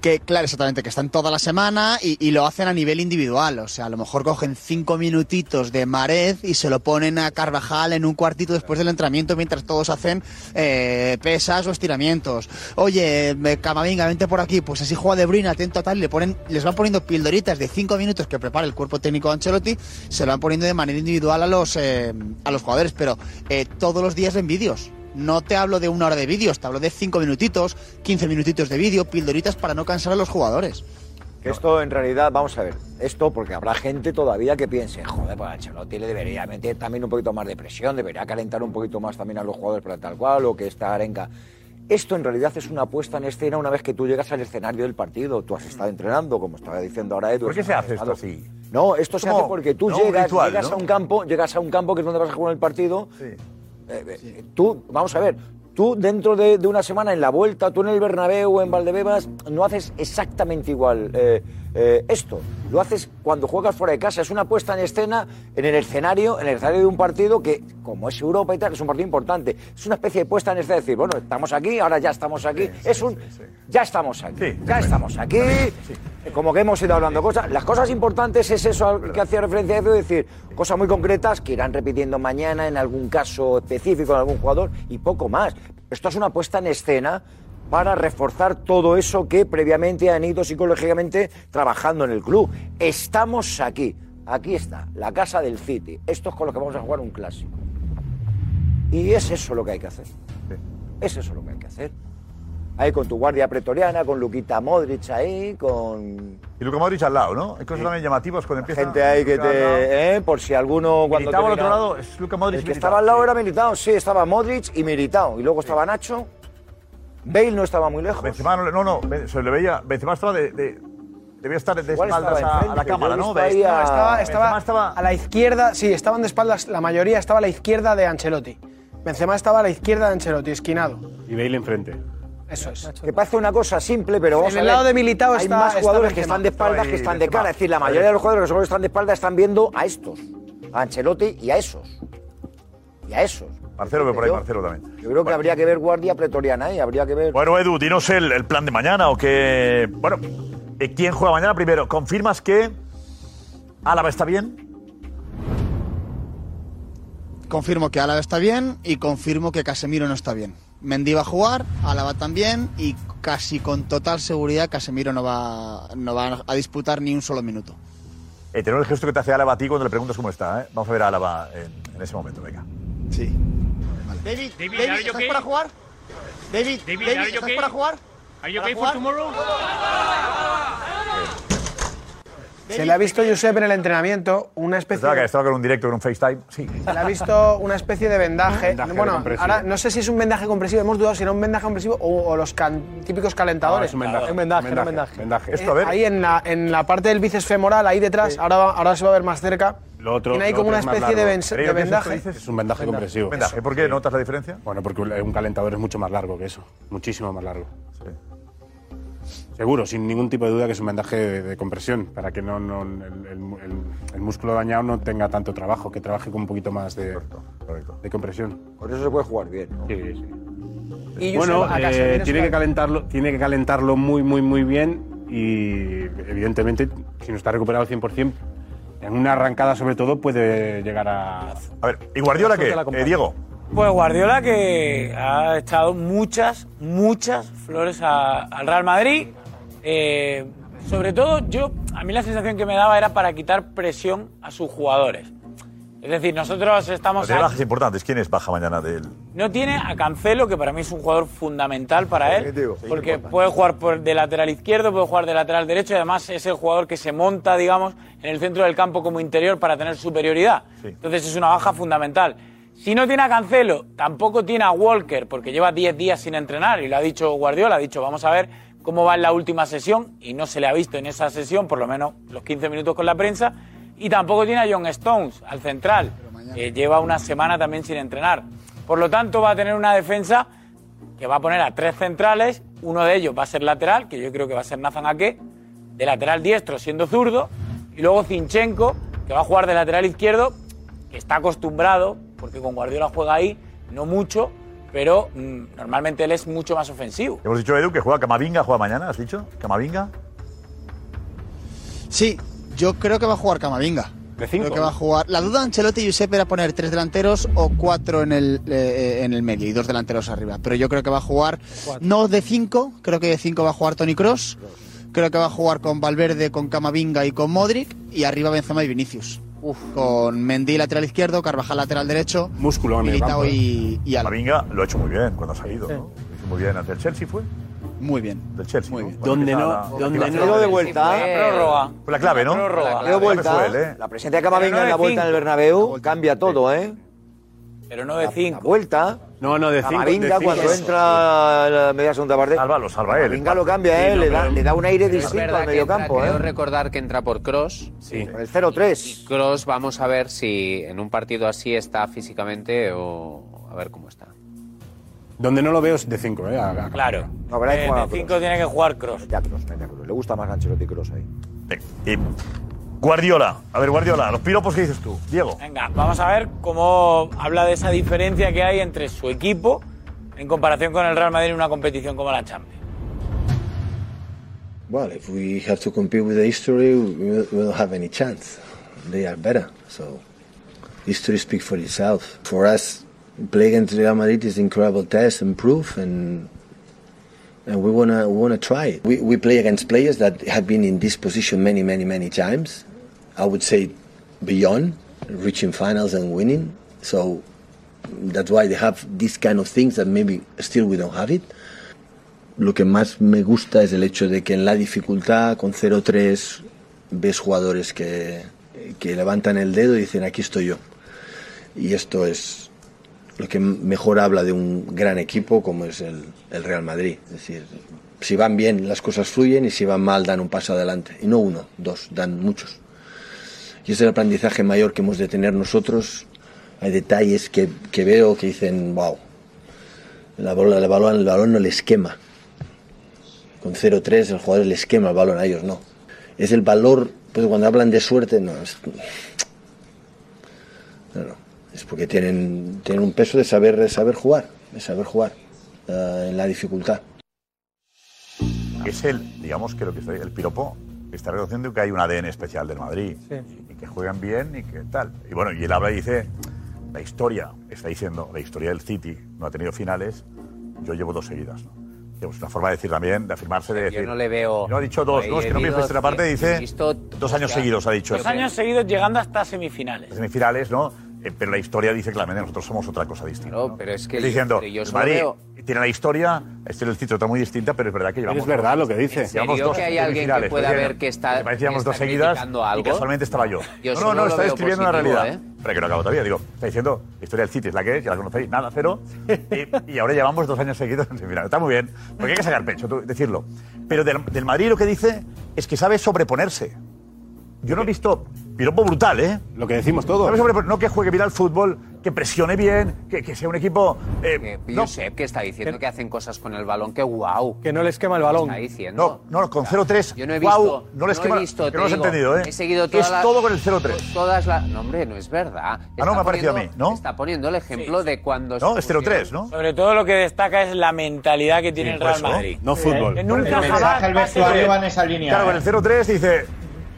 Que, claro, exactamente, que están toda la semana y, lo hacen a nivel individual. O sea, a lo mejor cogen cinco minutitos de Marez y se lo ponen a Carvajal en un cuartito después del entrenamiento mientras todos hacen eh, pesas o estiramientos. Oye, eh, Camavinga, vente por aquí. Pues así juega De Bruyne, atento a tal. y Le ponen, les van poniendo pildoritas de cinco minutos que prepara el cuerpo técnico de Ancelotti. Se lo van poniendo de manera individual a los, eh, a los jugadores. Pero todos los días ven vídeos. No te hablo de una hora de vídeos, te hablo de cinco minutitos, 15 minutitos de vídeo, pildoritas para no cansar a los jugadores. Que esto en realidad, vamos a ver, esto porque habrá gente todavía que piense, joder, pues Ancelotti le debería meter también un poquito más de presión, debería calentar un poquito más también a los jugadores para tal cual, o que esta arenca. Esto en realidad es una puesta en escena una vez que tú llegas al escenario del partido. Tú has estado entrenando, como estaba diciendo ahora Edu. ¿Por qué se hace esto así? No, esto se hace porque tú no, llegas, ritual, llegas ¿no? a un campo, llegas a un campo que es donde vas a jugar el partido. Eh, Tú, vamos a ver, tú dentro de, de una semana en la vuelta, tú en el Bernabéu o en Valdebebas, no haces exactamente igual eh, eh, esto. Lo haces cuando juegas fuera de casa. Es una puesta en escena en el escenario, en el escenario de un partido que, como es Europa y tal, es un partido importante. Es una especie de puesta en escena de decir, bueno, estamos aquí, ahora ya estamos aquí. es un, ya estamos aquí, ya estamos aquí. Como que hemos ido hablando cosas. Las cosas importantes es eso al que hacía referencia a Edu, decir, cosas muy concretas que irán repitiendo mañana en algún caso específico en algún jugador y poco más. Esto es una puesta en escena para reforzar todo eso que previamente han ido psicológicamente trabajando en el club. Estamos aquí. Aquí está, la casa del City. Esto es con lo que vamos a jugar un clásico. Y es eso lo que hay que hacer. Es eso lo que hay que hacer. Ahí con tu guardia pretoriana, con Luquita Modric ahí, con Y Luka Modric al lado, ¿no? Hay cosas también llamativas cuando empieza. gente ahí que te... ¿eh? Por si alguno... cuando al otro lado es Modric El que estaba al lado era Militao, sí, estaba Modric y Militao. Y luego estaba Nacho. Bale no estaba muy lejos. Benzema no, no, se le veía. Benzema estaba de. de- debía estar de Igual espaldas a, a la cámara, ¿no? a- No, estaba, estaba a la izquierda, sí, estaban de espaldas, la mayoría estaba a la izquierda de Ancelotti. Benzema estaba a la izquierda de Ancelotti, esquinado. Y Bale enfrente. Eso es. Que parece una cosa simple, pero vamos En a el ver, lado de Militao Hay está- más está jugadores que están de espaldas que están de Benzema. cara. Es decir, la mayoría de los jugadores que solo están de espaldas están viendo a estos. A Ancelotti y a esos. Y a esos. Marcelo ve por ahí, Marcelo también. Yo creo que habría que ver guardia pretoriana ahí, habría que ver... Bueno, Edu, dinos el, el plan de mañana o que. Bueno, ¿quién juega mañana primero? ¿Confirmas que Álava está bien? Confirmo que Álava está bien y confirmo que Casemiro no está bien. Mendy va a jugar, Álava también y casi con total seguridad Casemiro no va, no va a disputar ni un solo minuto. Eh, tenemos el gesto que te hace Álava a ti cuando le preguntas cómo está. ¿eh? Vamos a ver a Álava en, en ese momento, venga. Sí. David, David, you ¿estás okay? para jugar? David, David, David, ¿estás okay? para jugar? Are you ¿Para okay for tomorrow? Se le ha visto, Josep, en el entrenamiento una especie Estaba, que de... estaba con un directo, con un FaceTime. Sí. Se le ha visto una especie de vendaje. Vendaje bueno, compresivo. ahora no sé si es un vendaje compresivo, hemos dudado si era un vendaje compresivo o, o los can- típicos calentadores. No, es un vendaje. Un vendaje, Vendaje, un vendaje. vendaje. Eh, Esto, a ver. Ahí en la, en la parte del bíceps femoral, ahí detrás, ahora, ahora se va a ver más cerca. Lo otro, Tiene ahí lo como otro una especie de, ven- vendaje. dices, Es un vendaje compresivo. Vendaje, ¿por qué notas la diferencia? Bueno, porque un calentador es mucho más largo que eso. Muchísimo más largo. Seguro, sin ningún tipo de duda que es un vendaje de, de compresión, para que no, no- el, el- el- el músculo dañado no tenga tanto trabajo, que trabaje con un poquito más de, de compresión. Por eso se puede jugar bien. ¿no? Sí, sí. Y bueno, eh, tiene, que calentarlo, tiene que calentarlo muy, muy, muy bien y evidentemente, si no está recuperado al 100%, en una arrancada sobre todo puede llegar a... A ver, ¿y Guardiola qué? Eh, Diego. Pues Guardiola que ha echado muchas, muchas flores a- al Real Madrid. Eh, sobre todo, yo a mí la sensación que me daba era para quitar presión a sus jugadores. Es decir, nosotros estamos... Tiene a- bajas importantes. ¿Quién es baja mañana del.? no tiene a Cancelo, que para mí es un jugador fundamental para él, porque puede jugar por de lateral izquierdo, puede jugar de lateral derecho y además es el jugador que se monta, digamos, en el centro del campo como interior para tener superioridad. Entonces es una baja fundamental. Si no tiene a Cancelo, tampoco tiene a Walker, porque lleva 10 días sin entrenar y lo ha dicho Guardiola, ha dicho, vamos a ver cómo va en la última sesión y no se le ha visto en esa sesión, por lo menos los 15 minutos con la prensa. Y tampoco tiene a John Stones, al central, que lleva una semana también sin entrenar. Por lo tanto, va a tener una defensa que va a poner a tres centrales, uno de ellos va a ser lateral, que yo creo que va a ser Nathan Ake, de lateral diestro siendo zurdo, y luego Zinchenko, que va a jugar de lateral izquierdo, que está acostumbrado, porque con Guardiola juega ahí, no mucho, pero mm, normalmente él es mucho más ofensivo. Hemos dicho, Edu, que juega Camavinga, juega mañana, ¿has dicho? ¿Camavinga? Sí, yo creo que va a jugar Camavinga. cinco, Creo que va a jugar. La duda de Ancelotti y Giuseppe era poner tres delanteros o cuatro en el, eh, en el medio y dos delanteros arriba. Pero yo creo que va a jugar no de cinco, creo que de cinco va a jugar Tony Cross. Creo que va a jugar con Valverde, con Camavinga y con Modric y arriba Benzema y Vinicius. Con Mendy lateral izquierdo, Carvajal lateral derecho, Músculo Militao ¿eh? y. Camavinga lo ha hecho muy bien cuando ha salido, ¿no? Lo hizo muy bien ante el Chelsea, ¿fue? Muy bien. Del Chelsea. Muy bien. Donde no- donde no- de vuelta. Prórroga. Fue la clave, ¿no? La vuelta, fue él, ¿eh? la presencia de Camavinga en la vuelta en el Bernabéu cambia todo, ¿eh? Pero no de cinco. vuelta. No, no, de cinco. Camavinga de cinco cuando entra a la media segunda parte. Salva, lo salva él. Camavinga lo cambia, ¿eh? Sí, no, le, da, le da un aire distinto al entra- mediocampo, creo ¿eh? recordar que entra por Cross. Sí. El 0-3. Cross, vamos a ver si en un partido así está físicamente o a ver cómo está. Donde no lo veo es de 5, ¿eh? A- a- Claro. No, pero hay que Eh, jugar de a Kroos. cinco tiene que jugar Cross. Ya Kroos, mete a Kroos. Le gusta más Ancelotti Cross ahí. Y Guardiola. A ver, Guardiola, los piropos que dices tú. Diego. Venga, vamos a ver cómo habla de esa diferencia que hay entre su equipo en comparación con el Real Madrid en una competición como la Champions. Well, if we have to compete with the history, we we don't have any chance. They are better. So, history speaks for itself. For us, playing against Real Madrid is incredible test and proof, and and we wanna we wanna try it. We we play against players that have been in this position many, many, many times. I would say beyond reaching finals and winning. So that's why they have these kind of things that maybe still we don't have it. Lo que más me gusta es el hecho de que en la dificultad, con 0-3, ves jugadores que, que levantan el dedo y dicen, aquí estoy yo. Y esto es lo que mejor habla de un gran equipo como es el, Real Madrid. Es decir, si van bien las cosas fluyen y si van mal dan un paso adelante. Y no uno, dos, dan muchos. Y ese es el aprendizaje mayor que hemos de tener nosotros. Hay detalles que, veo que dicen, wow, el balón, el balón, el balón no les quema. Con 0-3 el jugador les quema el balón, a ellos no. Es el valor, pues cuando hablan de suerte, no, es, no, no. Es porque tienen, tienen un peso de saber, de saber jugar, de saber jugar eh, en la dificultad. Es el, digamos que lo que está el piropo está reconociendo que hay un ADN especial del Madrid y que juegan bien y que tal. Y bueno, y él habla y dice, la historia, está diciendo, la historia del City no ha tenido finales, yo llevo dos seguidas. ¿no? Digamos, una forma de decir también, de afirmarse, de decir... Yo no le veo. No ha dicho dos, Ahí ¿no? Es que no en la parte, dice visto- dos años o sea, seguidos, ha dicho. Dos años seguidos llegando hasta semifinales. Semifinales, ¿no? Eh, pero la historia dice claramente nosotros somos otra cosa distinta. ¿no? pero es que Está diciendo, yo Madrid veo- tiene la historia, este es el título está muy distinta, pero es verdad que llevamos. es verdad dos- lo que dice. ¿En serio Llevamos dos que hay alguien que pueda ver que está- me parece que llevamos que dos seguidas criticando y algo? casualmente estaba yo. Yo no, no, no, está describiendo positivo, realidad. ¿eh? Pero que no acabo todavía, digo, está diciendo, la historia del City es la que es, ya la conocéis, nada, cero. y, y ahora llevamos dos años seguidos en semifinales. Está muy bien, porque hay que sacar pecho, tú- decirlo. Pero del, del Madrid lo que dice es que sabe sobreponerse. Yo no he visto piropo brutal, ¿eh? Lo que decimos todos. No que juegue bien al fútbol, que presione bien, que, que sea un equipo. eh, Que Josep, que está diciendo que hacen cosas con el balón, que guau. Que no les quema el balón. Está diciendo. No, no, con 0-3. Yo no he guau, visto. no les he quema- visto, que no lo has entendido, ¿eh? He seguido todas Es las- todo con el 0-3. Todas las. No, hombre, no es verdad. Ah, no, me ha parecido a mí, ¿no? Está poniendo el ejemplo de cuando. No, es 0-3, pusieron- ¿no? Sobre todo lo que destaca es la mentalidad que tiene Sí, el Real eso, Madrid. no fútbol. Que nunca El jamás pase vestuario va en esa línea. Claro, ¿eh? con el 0-3 dice,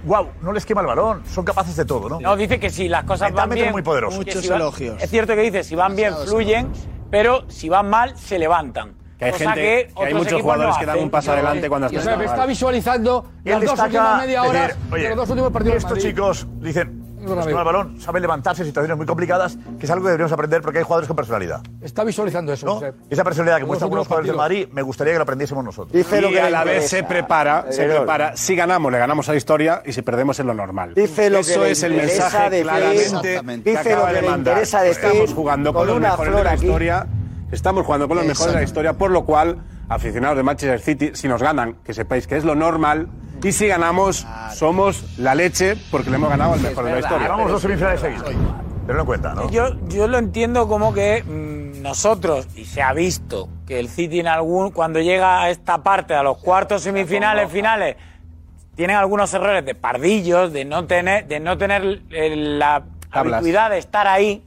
wow, no les quema el balón, son capaces de todo, ¿no? No, dice que si las cosas van bien. es muy poderoso. que Muchos si van- elogios. Es cierto que dice, si van bien, fluyen, pero si van mal, se levantan. Que hay gente- que hay otros muchos jugadores no que dan un paso adelante cuando están está mal. visualizando Él las dos últimas media hora decir, oye, de los dos últimos partidos estos chicos dicen, "Nos quema el balón, saben levantarse en situaciones muy complicadas, que es algo que deberíamos aprender porque hay jugadores con personalidad. Está visualizando eso, Josep. Esa personalidad que muestran algunos jugadores del partidos. Madrid, me gustaría que lo aprendiésemos nosotros. y a la vez se prepara, se Heredor. prepara. Si ganamos, le ganamos a la historia y si perdemos es lo normal. Dice lo que Eso es el mensaje decir, claramente Exactamente. que Dice acaba lo que de le mandar. interesa decir Estamos jugando con, con los una mejores de flor la aquí. historia. Estamos jugando con los mejores de la historia, por lo cual, aficionados de Manchester City, si nos ganan, que sepáis que es lo normal. Y si ganamos, somos la leche porque le hemos ganado al mejor de la historia. Llevamos dos semifinales seguidas. Tenlo en cuenta, ¿no? Yo, yo lo entiendo como que mm, nosotros, y se ha visto, que el City en algún, cuando llega a esta parte, a los cuartos semifinales, finales, tienen algunos errores de pardillos, de no tener, de no tener eh, la Tablas. habituidad de estar ahí.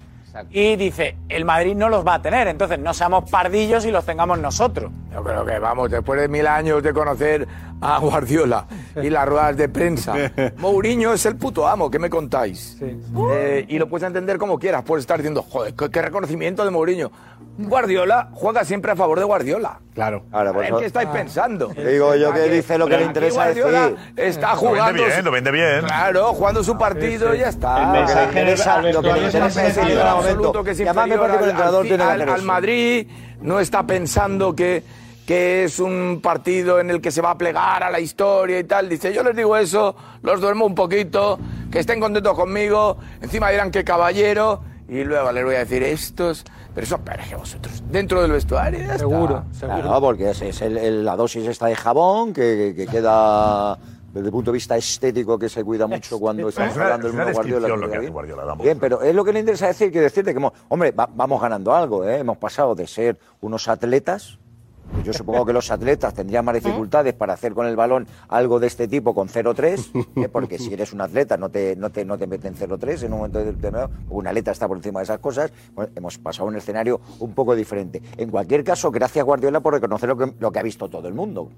Y dice, el Madrid no los va a tener, entonces no seamos pardillos y los tengamos nosotros. Yo creo que, vamos, después de mil años de conocer a Guardiola y las ruedas de prensa, Mourinho es el puto amo, ¿qué me contáis? Eh, y lo puedes entender como quieras, puedes estar diciendo, joder, qué, qué reconocimiento de Mourinho. Guardiola juega siempre a favor de Guardiola. Claro. Ahora, A por ver, eso- ¿qué estáis pensando? Digo yo que dice lo que le aquí interesa Guardiola decir. Está Lo vende jugando. bien, lo vende bien. Claro, jugando su partido y ya está. El mensaje Lo que le interesa- al lo que le No está interesa decir en pensando cada en momento. absoluto que es Y además me inferior parece que el al- entrenador al- tiene que al- hacer al eso. Madrid, no está pensando que, que es un partido en el que se va a plegar a la historia y tal. Dice, yo les digo eso, los duermo un poquito, que estén contentos conmigo, encima dirán que caballero, y luego les voy a decir estos, pero eso que vosotros, dentro del vestuario. ya está. Seguro, Claro, porque es, es el- el- la dosis está de jabón que, que queda desde el punto de vista estético que se cuida mucho cuando estamos hablando del Bruno Guardiola. lo que que hace bien. Guardiola. Bien, pero es lo que le interesa decir, que decirte que, hemos- hombre, va- vamos ganando algo, ¿eh? Hemos pasado de ser unos atletas, pues yo supongo que los atletas tendrían más dificultades para hacer con el balón algo de este tipo con 0-3, ¿eh? porque si eres un atleta no te, no te, no te meten 0-3 en un momento determinado, un atleta está por encima de esas cosas, Bueno, hemos pasado a un escenario un poco diferente. En cualquier caso, gracias Guardiola por reconocer lo que, lo que ha visto todo el mundo.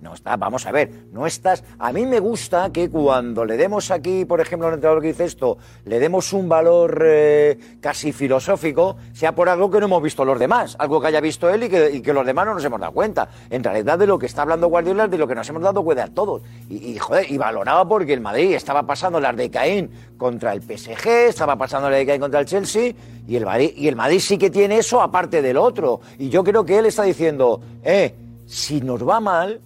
No está, vamos a ver, no estás... A mí me gusta que cuando le demos aquí, por ejemplo, al entrenador que dice esto, le demos un valor eh, casi filosófico, sea por algo que no hemos visto los demás, algo que haya visto él y que, y que los demás no nos hemos dado cuenta. En realidad de lo que está hablando Guardiola de lo que nos hemos dado cuenta todos. Y, joder, y valoraba porque el Madrid estaba pasando las de Caín contra el PSG, estaba pasando la de Caín contra el Chelsea, y el Madrid, y el Madrid sí que tiene eso aparte del otro. Y yo creo que él está diciendo, eh, si nos va mal,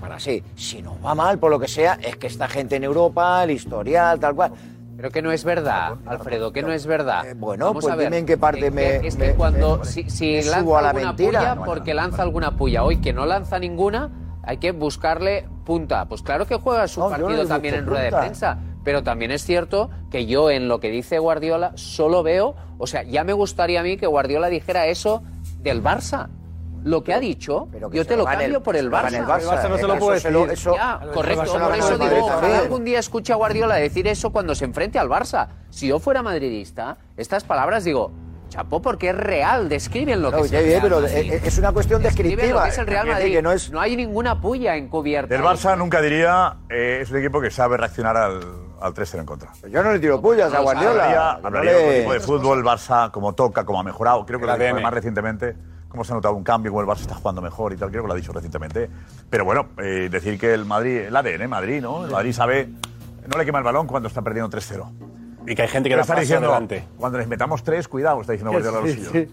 para sí, si nos va mal por lo que sea, es que esta gente en Europa, el historial, tal cual. Pero que no es verdad, Alfredo, que no es verdad. bueno, Vamos pues a ver, dime en qué parte me- que Es me- que cuando. me- si si me lanza subo a la alguna mentira. puya, No, porque lanza alguna puya. Hoy que no lanza ninguna, hay que buscarle punta. Pues claro que juega su partido también en rueda de prensa. Pero también es cierto que yo en lo que dice Guardiola solo veo. O sea, ya me gustaría a mí que Guardiola dijera eso del Barça. Lo que ha dicho, que yo te lo en el- cambio por el Barça. el Barça, El Barça no se lo puede decir. eso- Ya, el correcto. Por eso el digo, ojalá algún día escuche a Guardiola decir eso cuando se enfrente al Barça. Si yo fuera madridista, estas palabras digo, chapo, porque es real, describen lo que No, es ya el bien, Real pero Madrid. es- es una cuestión Describen descriptiva. lo que es el Real Madrid. que No, no es- hay ninguna puya encubierta. Del Barça nunca diría, eh, es un equipo que sabe reaccionar al, al 3-0 en contra. Yo no le tiro pullas a Guardiola. Hablaría, No hablaría le- de otro tipo de fútbol, el Barça, como toca, como ha mejorado. Creo que El lo ha dicho ADN. más recientemente, cómo se ha notado un cambio, cómo el Barça está jugando mejor y tal. Creo que lo ha dicho recientemente. Pero bueno, eh, decir que el Madrid, el ADN Madrid, ¿no? El Madrid sabe, no le quema el balón cuando está perdiendo 3-0. Y que hay gente que Pero da está diciendo, adelante. cuando les metamos tres, cuidado, está diciendo Guardiola a los Sí, suyos. sí.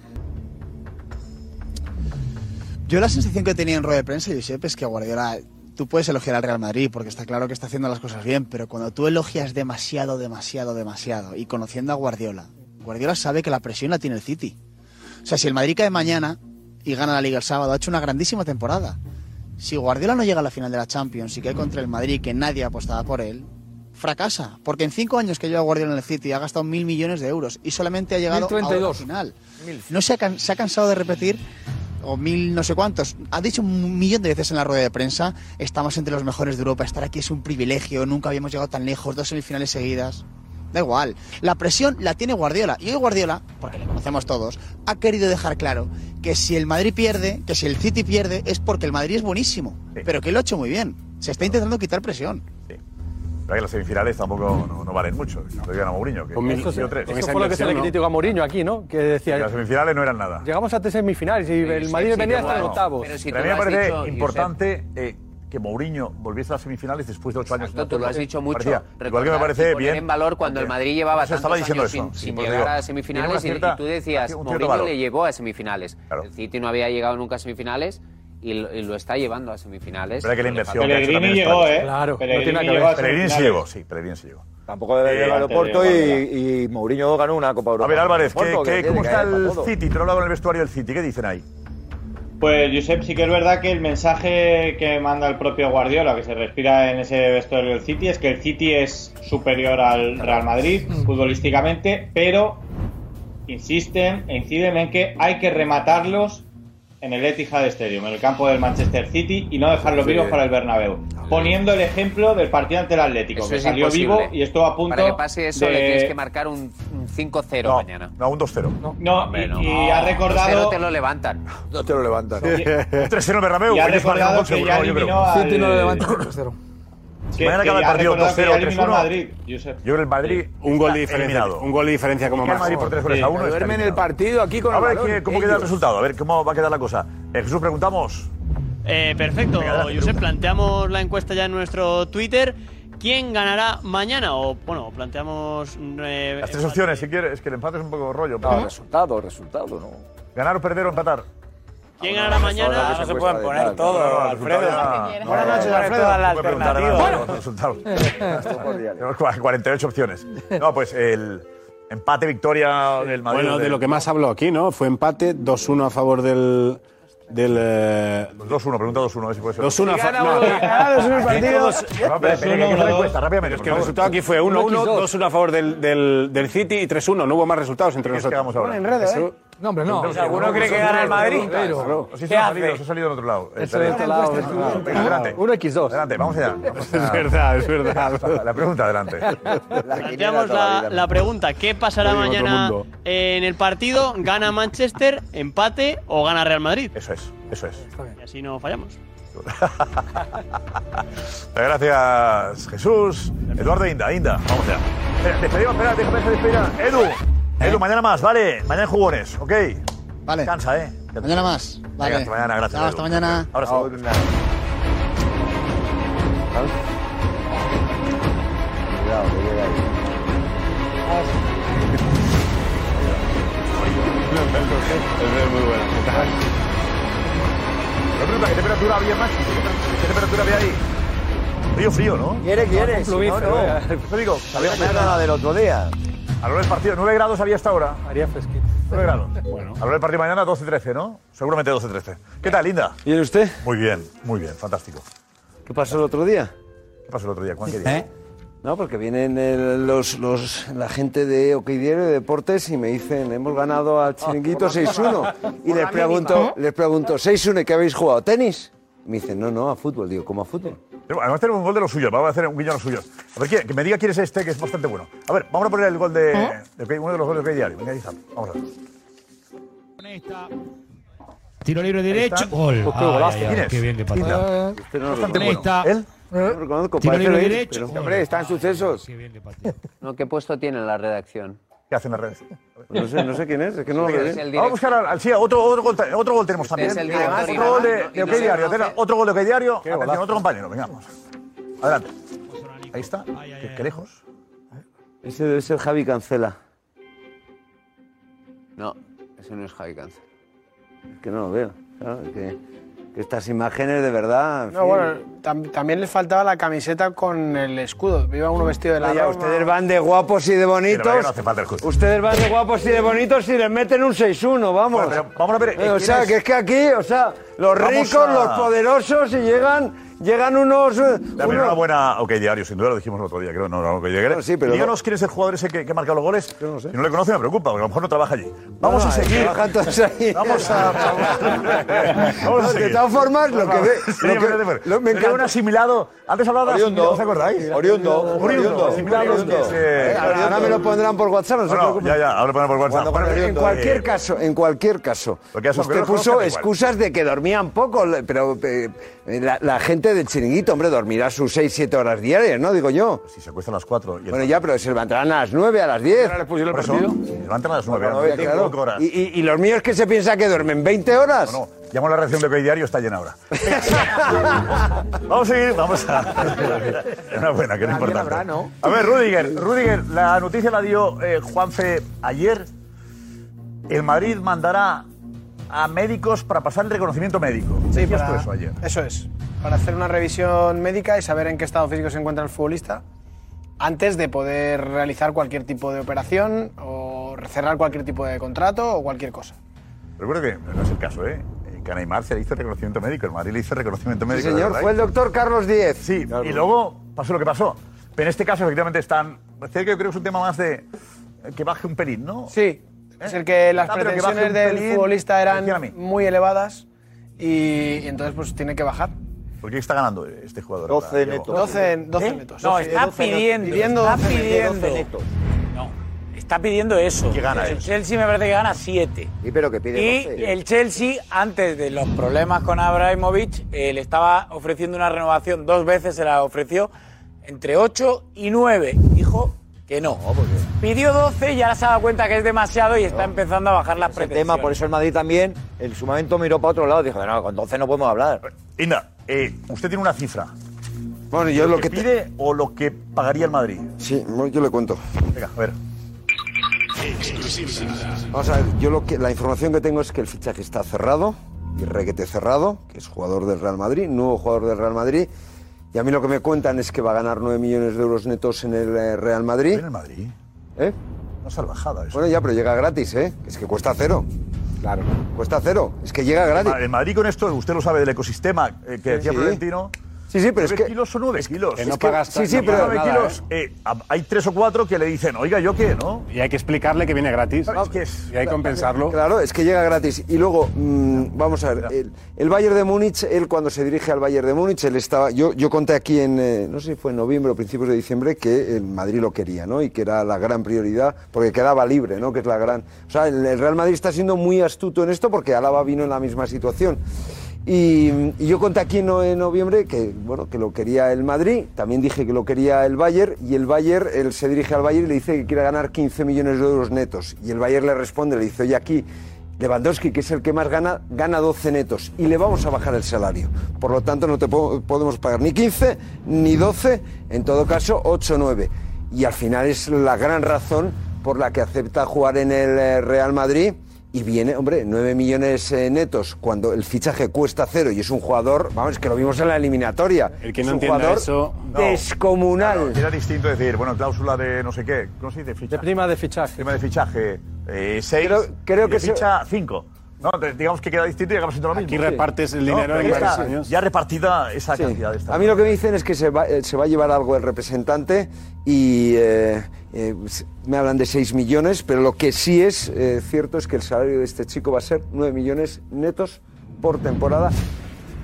Yo la sensación que tenía en rueda de prensa, Josep, es que Guardiola, tú puedes elogiar al Real Madrid porque está claro que está haciendo las cosas bien, pero cuando tú elogias demasiado, demasiado, demasiado, y conociendo a Guardiola, Guardiola sabe que la presión la tiene el City. O sea, si el Madrid cae mañana y gana la Liga el sábado, ha hecho una grandísima temporada. Si Guardiola no llega a la final de la Champions y cae contra el Madrid, que nadie apostaba por él, fracasa. Porque en cinco años que lleva Guardiola en el City ha gastado mil millones de euros y solamente ha llegado a la 1032. final. No se ha, se ha cansado de repetir o mil no sé cuántos. Ha dicho un millón de veces en la rueda de prensa, estamos entre los mejores de Europa, estar aquí es un privilegio, nunca habíamos llegado tan lejos, dos semifinales seguidas. Da igual, la presión la tiene Guardiola. Y hoy Guardiola, porque le conocemos todos, ha querido dejar claro que si el Madrid pierde, que si el City pierde, es porque el Madrid es buenísimo. Pero que lo ha hecho muy bien. Se está intentando quitar presión. Pero que las semifinales tampoco no, no valen mucho. Lo digan a Mourinho, que Eso, ha sido eso tres. fue lo que se le criticó a Mourinho aquí, ¿no? Que decía, Las semifinales no eran nada. llegamos a tres semifinales y el Madrid venía hasta en octavos. Pero a mí me parece importante eh, que Mourinho volviese a las semifinales después de ocho años. Exacto, tú lo has dicho mucho. Parecía. Igual que me parece bien. en valor cuando el Madrid llevaba tantos diciendo años eso. sin, Sí, sin llegar digo, a semifinales una y- cierta- y, tú decías, Mourinho valor. le llevó a semifinales. El City no había llegado nunca a semifinales y lo, y lo está llevando a semifinales. Verdad que la inversión que es llegó, ¿eh? Claro, Pellegrini no tiene llegó. Pellegrini sí semifinales. llegó, sí, Pellegrini sí llegó. Tampoco debe Eh, llegar al Guardiola. y, y Mourinho ganó una Copa Europa. A ver, Álvarez, ¿qué, qué- que cómo está el. City? Te lo he hablado en el vestuario del City. ¿Qué dicen ahí? Pues Josep, sí que es verdad que el mensaje que manda el propio Guardiola, que se respira en ese vestuario del City, es que el City es superior al Real Madrid futbolísticamente, pero insisten e inciden en que hay que rematarlos en el Etihad Stadium, en el campo del Manchester City, y no dejarlos Sí. vivos para el Bernabéu. Poniendo el ejemplo del partido ante el Atlético, Eso que es salió imposible. vivo y estuvo a punto Para que pase eso de- le tienes que marcar un, un 5-0 mañana. No, un 2-0. No, Hombre, y, no. y ha recordado... 2-0 te lo levantan. No te lo levantan. Un 3-0 en Bernabéu. Y ha recordado que ya eliminó al... City no lo levanta con 3-0. Que- mañana acaba el ya partido recordad que 2-0, ya eliminó al 3-1. Madrid, Josep. Yo creo que el Madrid. Un gol de diferencia. eliminado. Un gol de diferencia como más. Madrid por tres goles a uno. está Duermen el partido aquí con A el ver balón, qué- cómo queda el resultado, a ver cómo va a quedar la cosa. Eh, Jesús, preguntamos. Eh, perfecto, Josep, planteamos la encuesta ya en nuestro Twitter. ¿Quién ganará mañana? O, bueno, planteamos... eh, Las tres opciones, si quieres, es que el empate es un poco rollo. No, pero- resultado, resultado, ¿no? Ganar o perder o empatar. ¿Quién ganará mañana? No se pueden poner todo, No, no, Alfredo. Buenas noches, Alfredo. Todas las No alternativas. Tenemos cua- 48 opciones. No, pues el empate, victoria del Madrid. Bueno, de lo que más habló aquí, ¿no? Fue empate, 2-1 a favor del. Del eh, 2-1, pregunta 2-1, a ver si puede ser. 2-1 a Si gana favor. uno, gana 2-1 el partido. Todos- No, espera, espera, que hay que hacer la encuesta, rápidamente, Es por que el resultado aquí fue 1-1, 2-1 a favor del, del, del City y 3-1. No hubo más resultados entre nosotros. quedamos ahora? Bueno, enredo, ¿eh? No, hombre, no. O sea, ¿alguno cree que gana el Madrid? Sí, ¿Qué ha hace? salido, se ha salido en otro lado. Eso de este lado, Venga, es- venga, adelante. 1x2. Adelante, vamos allá. Es verdad, es verdad. La, pregunta, adelante. Planteamos la, la pregunta, ¿qué pasará otro mañana en el partido? ¿Gana Manchester, empate o gana Real Madrid? Eso es, eso es. Y así no fallamos. Gracias, Jesús. Eduardo Inda, Inda, vamos allá. Espera, despedimos, espera, déjame que despida. Edu, Edu, mañana más, vale. Mañana en jugones, ¿ok? Vale. Cansa, ¿eh? Mañana más. Vale. Venga, hasta mañana, gracias. Chao, hasta Edu. mañana. Ahora sí. Cuidado, que llega ahí. Es muy bueno. La pregunta, ¿qué temperatura había, Maxi? ¿Qué temperatura había ahí? Frío, frío, ¿no? Quiere, quiere. No, no. Eso digo, sabía No me nada del otro día. A lo del partido, 9 grados había hasta ahora. Haría fresquito. 9 grados. Bueno. A lo del partido mañana, 12-13, ¿no? Seguramente 12-13. ¿Qué tal, Linda? ¿Y usted? Muy bien, muy bien, fantástico. ¿Qué pasó el otro día? ¿Qué pasó el otro día? Juan, ¿qué día? No, porque vienen el- los, los, la gente de OK Diario de Deportes y me dicen, hemos ganado al chiringuito 6-1. Y les pregunto, les pregunto, 6-1, ¿y qué habéis jugado? ¿Tenis? Y me dicen, no, no, a fútbol. Digo, ¿cómo a fútbol? Además tenemos un gol de los suyos, vamos a hacer un guiño a los suyos. A ver, ¿quién? que me diga quién es este, que es bastante bueno. A ver, vamos a poner el gol de, de OK, uno de los goles de OK Diario. Venga, ahí está. Vamos a ver. Tiro libre derecho. Gol. Oh, qué Ay, golazo. ay, ay, ¿Quién es? Qué bien que. Linda. Usted no lo Bastante reconoce. Esta. ¿Él? No lo reconozco, Tiro libre derecho. pero- Hombre, están sucesos. No, ¿Qué puesto tiene en la redacción? ¿Qué hacen las redes? No sé, no sé quién es, es que no lo veo. Vamos a buscar al, al- sí, otro, otro, gol, otro gol tenemos también. Además, otro gol de, de OK Diario. Otro gol de OK Diario. Atención, otro compañero. Vengamos. Adelante. Ahí está. Qué, qué lejos. Ese debe ser Javi Cancela. No, ese no es Javi Cáncer. Es que no lo veo. claro, es que, que estas imágenes de verdad. No, bueno, tam- también les faltaba la camiseta con el escudo. Iba uno vestido de la Roma. ustedes van de guapos y de bonitos. no hace falta el. Ustedes van de guapos y de bonitos y les meten un 6-1, vamos. Bueno, pero vamos a ver, Eh, o ¿quién sea, es? que es que aquí, o sea, los Vamos ricos, a- los poderosos y llegan, llegan unos. eh, La unos- primera una buena OK Diario, sin duda, lo dijimos el otro día, creo. No, no, OK Diario. Bueno, sí, pero Díganos quién es el jugador ese que, que ha marcado los goles. Yo no sé. Si no le conoce, me preocupa, porque a lo mejor no trabaja allí. Vamos No, a seguir. trabajan todos ahí. Vamos a. Vamos No, de todas formas, lo que ve- Sí, lo que- espérate, espérate. lo- me encanta- un asimilado. Antes hablaba de ¿os acordáis? Oriundo. Oriundo. Oriundo. Asimilado, Eh, ahora, me lo pondrán por WhatsApp, no se No, no, preocupen. ya, ya, ahora lo ponemos por WhatsApp. En cualquier eh, caso, en cualquier caso, usted puso excusas de que dormían poco, pero la, la gente del chiringuito, hombre, dormirá sus 6, 7 horas diarias, ¿no? Digo yo. Si se acuestan a las 4. Y Bueno, ya, pero se levantarán a las 9, a las 10. ¿Ahora les pusieron Por el eso, partido? se levantan a las 9. Bueno, ya, claro. horas. ¿Y, y, y los míos que se piensa que duermen 20 horas? No, llamo a la reacción de que hoy diario está llena ahora. vamos a seguir, vamos a. Una buena, que no habrá, ¿no? A ver, Rudiger, Rudiger, la noticia la dio eh, Juanfe ayer. El Madrid mandará a médicos para pasar el reconocimiento médico. Sí, para- eso ayer. Eso es. Para hacer una revisión médica y saber en qué estado físico se encuentra el futbolista antes de poder realizar cualquier tipo de operación o cerrar cualquier tipo de contrato o cualquier cosa. Recuerdo que no es el caso, ¿eh? Que a Neymar se le hizo reconocimiento médico, el Madrid le hizo reconocimiento Sí, médico. de señor, fue el doctor Carlos Díez. Sí, y luego pasó lo que pasó. Pero en este caso, efectivamente, están. Yo creo que es un tema más de. eh, que baje un pelín, ¿no? Sí, es el que las que pretensiones del pelín, futbolista eran muy elevadas y, y entonces pues tiene que bajar. ¿Por qué está ganando este jugador? 12 ahora, Diego? netos. 12, 12 ¿Eh? netos. No, 12, está 12 netos. pidiendo, Pidiendo está 12 netos. pidiendo. 12 netos. No, está pidiendo eso. ¿Qué gana el él? Chelsea me parece que gana 7. Y pero que pide Y 12. el Chelsea, antes de los problemas con Abramovich, eh, le estaba ofreciendo una renovación, dos veces se la ofreció, entre 8 y 9. Dijo que no. Pidió 12 y ahora se ha dado cuenta que es demasiado y está empezando a bajar las El pretensiones. tema, por eso el Madrid también, en su momento miró para otro lado y dijo, no, con 12 no podemos hablar. Inda, eh, usted tiene una cifra. Bueno, yo lo que te- pide o lo que pagaría el Madrid. Sí, yo le cuento. Venga, a ver. Vamos a ver, yo lo que, la información que tengo es que el fichaje está cerrado, y requete cerrado, que es jugador del Real Madrid, nuevo jugador del Real Madrid. Y a mí lo que me cuentan es que va a ganar 9 millones de euros netos en el eh, Real Madrid. ¿En el Madrid? ¿Eh? Una salvajada eso. Bueno, ya, pero llega gratis, ¿eh? Es que cuesta cero. Claro. Cuesta cero. Es que llega gratis. El Madrid con esto, usted lo sabe del ecosistema eh, que decía Sí. Florentino. Sí, sí, pero es ¿Nueve que- kilos son 9 kilos. Que no Es pagas sí, sí, no pero pagas 9 nada, kilos. eh, a- hay tres o cuatro que le dicen, oiga, ¿yo qué? ¿No? Y hay que explicarle que viene gratis. Es que es- Y hay que compensarlo. Claro, es que llega gratis. Y luego, mm, vamos a ver, el, el Bayern de Múnich, él cuando se dirige al Bayern de Múnich, él estaba, yo, yo conté aquí en, eh, no sé si fue en noviembre o principios de diciembre, que el Madrid lo quería, ¿no? Y que era la gran prioridad, porque quedaba libre, ¿no? Que es la gran... O sea, el, el Real Madrid está siendo muy astuto en esto porque Álava vino en la misma situación. Y, yo conté aquí en, no- en noviembre que, bueno, que lo quería el Madrid, también dije que lo quería el Bayern, y el Bayern, él se dirige al Bayern y le dice que quiere ganar 15 millones de euros netos. Y el Bayern le responde, le dice, oye, aquí Lewandowski, que es el que más gana, gana 12 netos y le vamos a bajar el salario. Por lo tanto, no te po- podemos pagar ni 15 ni 12, en todo caso 8 o 9. Y al final es la gran razón por la que acepta jugar en el eh, Real Madrid. Y viene, hombre, 9 millones eh, netos cuando el fichaje cuesta cero y es un jugador, vamos, que lo vimos en la eliminatoria. El que es no un jugador eso- No. descomunal. Claro, era distinto decir, bueno, cláusula de no sé qué. ¿Cómo se dice? Fichaje. prima de fichaje. Prima de fichaje. Eh, seis. Creo- creo y que de se- ficha cinco. No, digamos que queda distinto y acaba siendo lo mismo. Aquí repartes el No, dinero pero en ya varios años. Ya repartida esa Sí. cantidad de esta. A mí lo que me dicen es que se va, eh, se va a llevar algo el representante y eh, eh, me hablan de 6 millones, pero lo que sí es eh, cierto es que el salario de este chico va a ser 9 millones netos por temporada,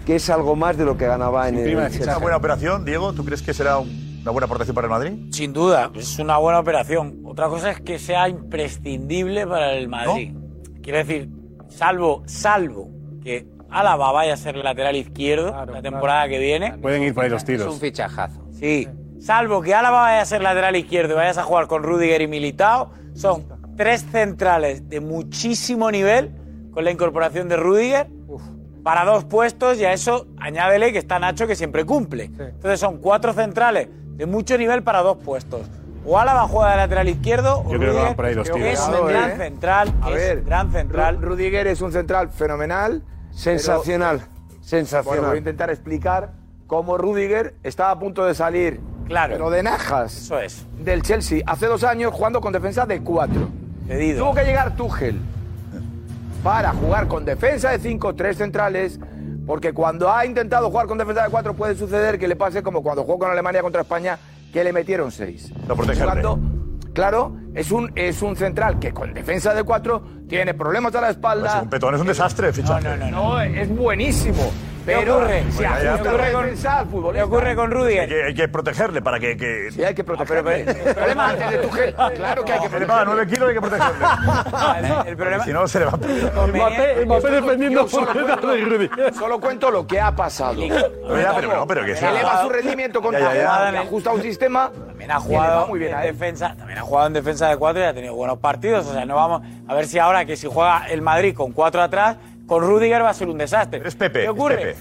que es algo más de lo que ganaba en el ¿Es una buena operación, Diego? ¿Tú crees que será un- una buena aportación para el Madrid? Sin duda, es una buena operación. Otra cosa es que sea imprescindible para el Madrid. Quiero decir, salvo, salvo que Álava vaya a ser lateral izquierdo la temporada que viene. Pueden ir por ahí los Es tiros. un fichajazo. Sí. Salvo que Álava vaya a ser lateral izquierdo y vayas a jugar con Rudiger y Militao, son tres centrales de muchísimo nivel con la incorporación de Rudiger para dos puestos y a eso añádele que está Nacho que siempre cumple. Entonces son cuatro centrales de mucho nivel para dos puestos. O Álava juega de lateral izquierdo Yo creo que van por ahí los que tiros. es un gran eh. central, A es ver, gran central. Ru- Rudiger es un central fenomenal. Sensacional, pero- sensacional. Bueno, voy a intentar explicar cómo Rudiger estaba a punto de salir, Claro. pero de najas, Eso es. del Chelsea hace dos años jugando con defensa de cuatro. Pedido. Tuvo que llegar Tuchel para jugar con defensa de cinco, tres centrales, porque cuando ha intentado jugar con defensa de cuatro puede suceder que le pase como cuando jugó con Alemania contra España, que le metieron seis. No protegerle. Jugando- claro, es un, es un central que con defensa de cuatro tiene problemas a la Es espalda. un petón, es un desastre de fichaje. No, es buenísimo. Pero ocurre? si pero- la defensa al futbolista. ¿Qué ocurre con Hay Rudiger? que, hay que protegerle para que. que Sí, hay que protegerle. El problema antes de Tuchel, claro que hay que le protegerle. 9 kilos, hay que protegerle. El problema, si no, se le va a. Mbappé, defendiendo cuento- de Rudiger. Solo cuento lo que ha pasado. Pero ya, pero no, pero que. Eleva su rendimiento con Ya, ya, ya. Le ajusta un sistema. También ha le jugado muy bien a en defensa, también ha jugado en defensa de cuatro y ha tenido buenos partidos. O sea, no vamos a ver si ahora que si juega el Madrid con cuatro atrás, con Rudiger va a ser un desastre. Es Pepe, ¿Qué es ocurre? Pepe.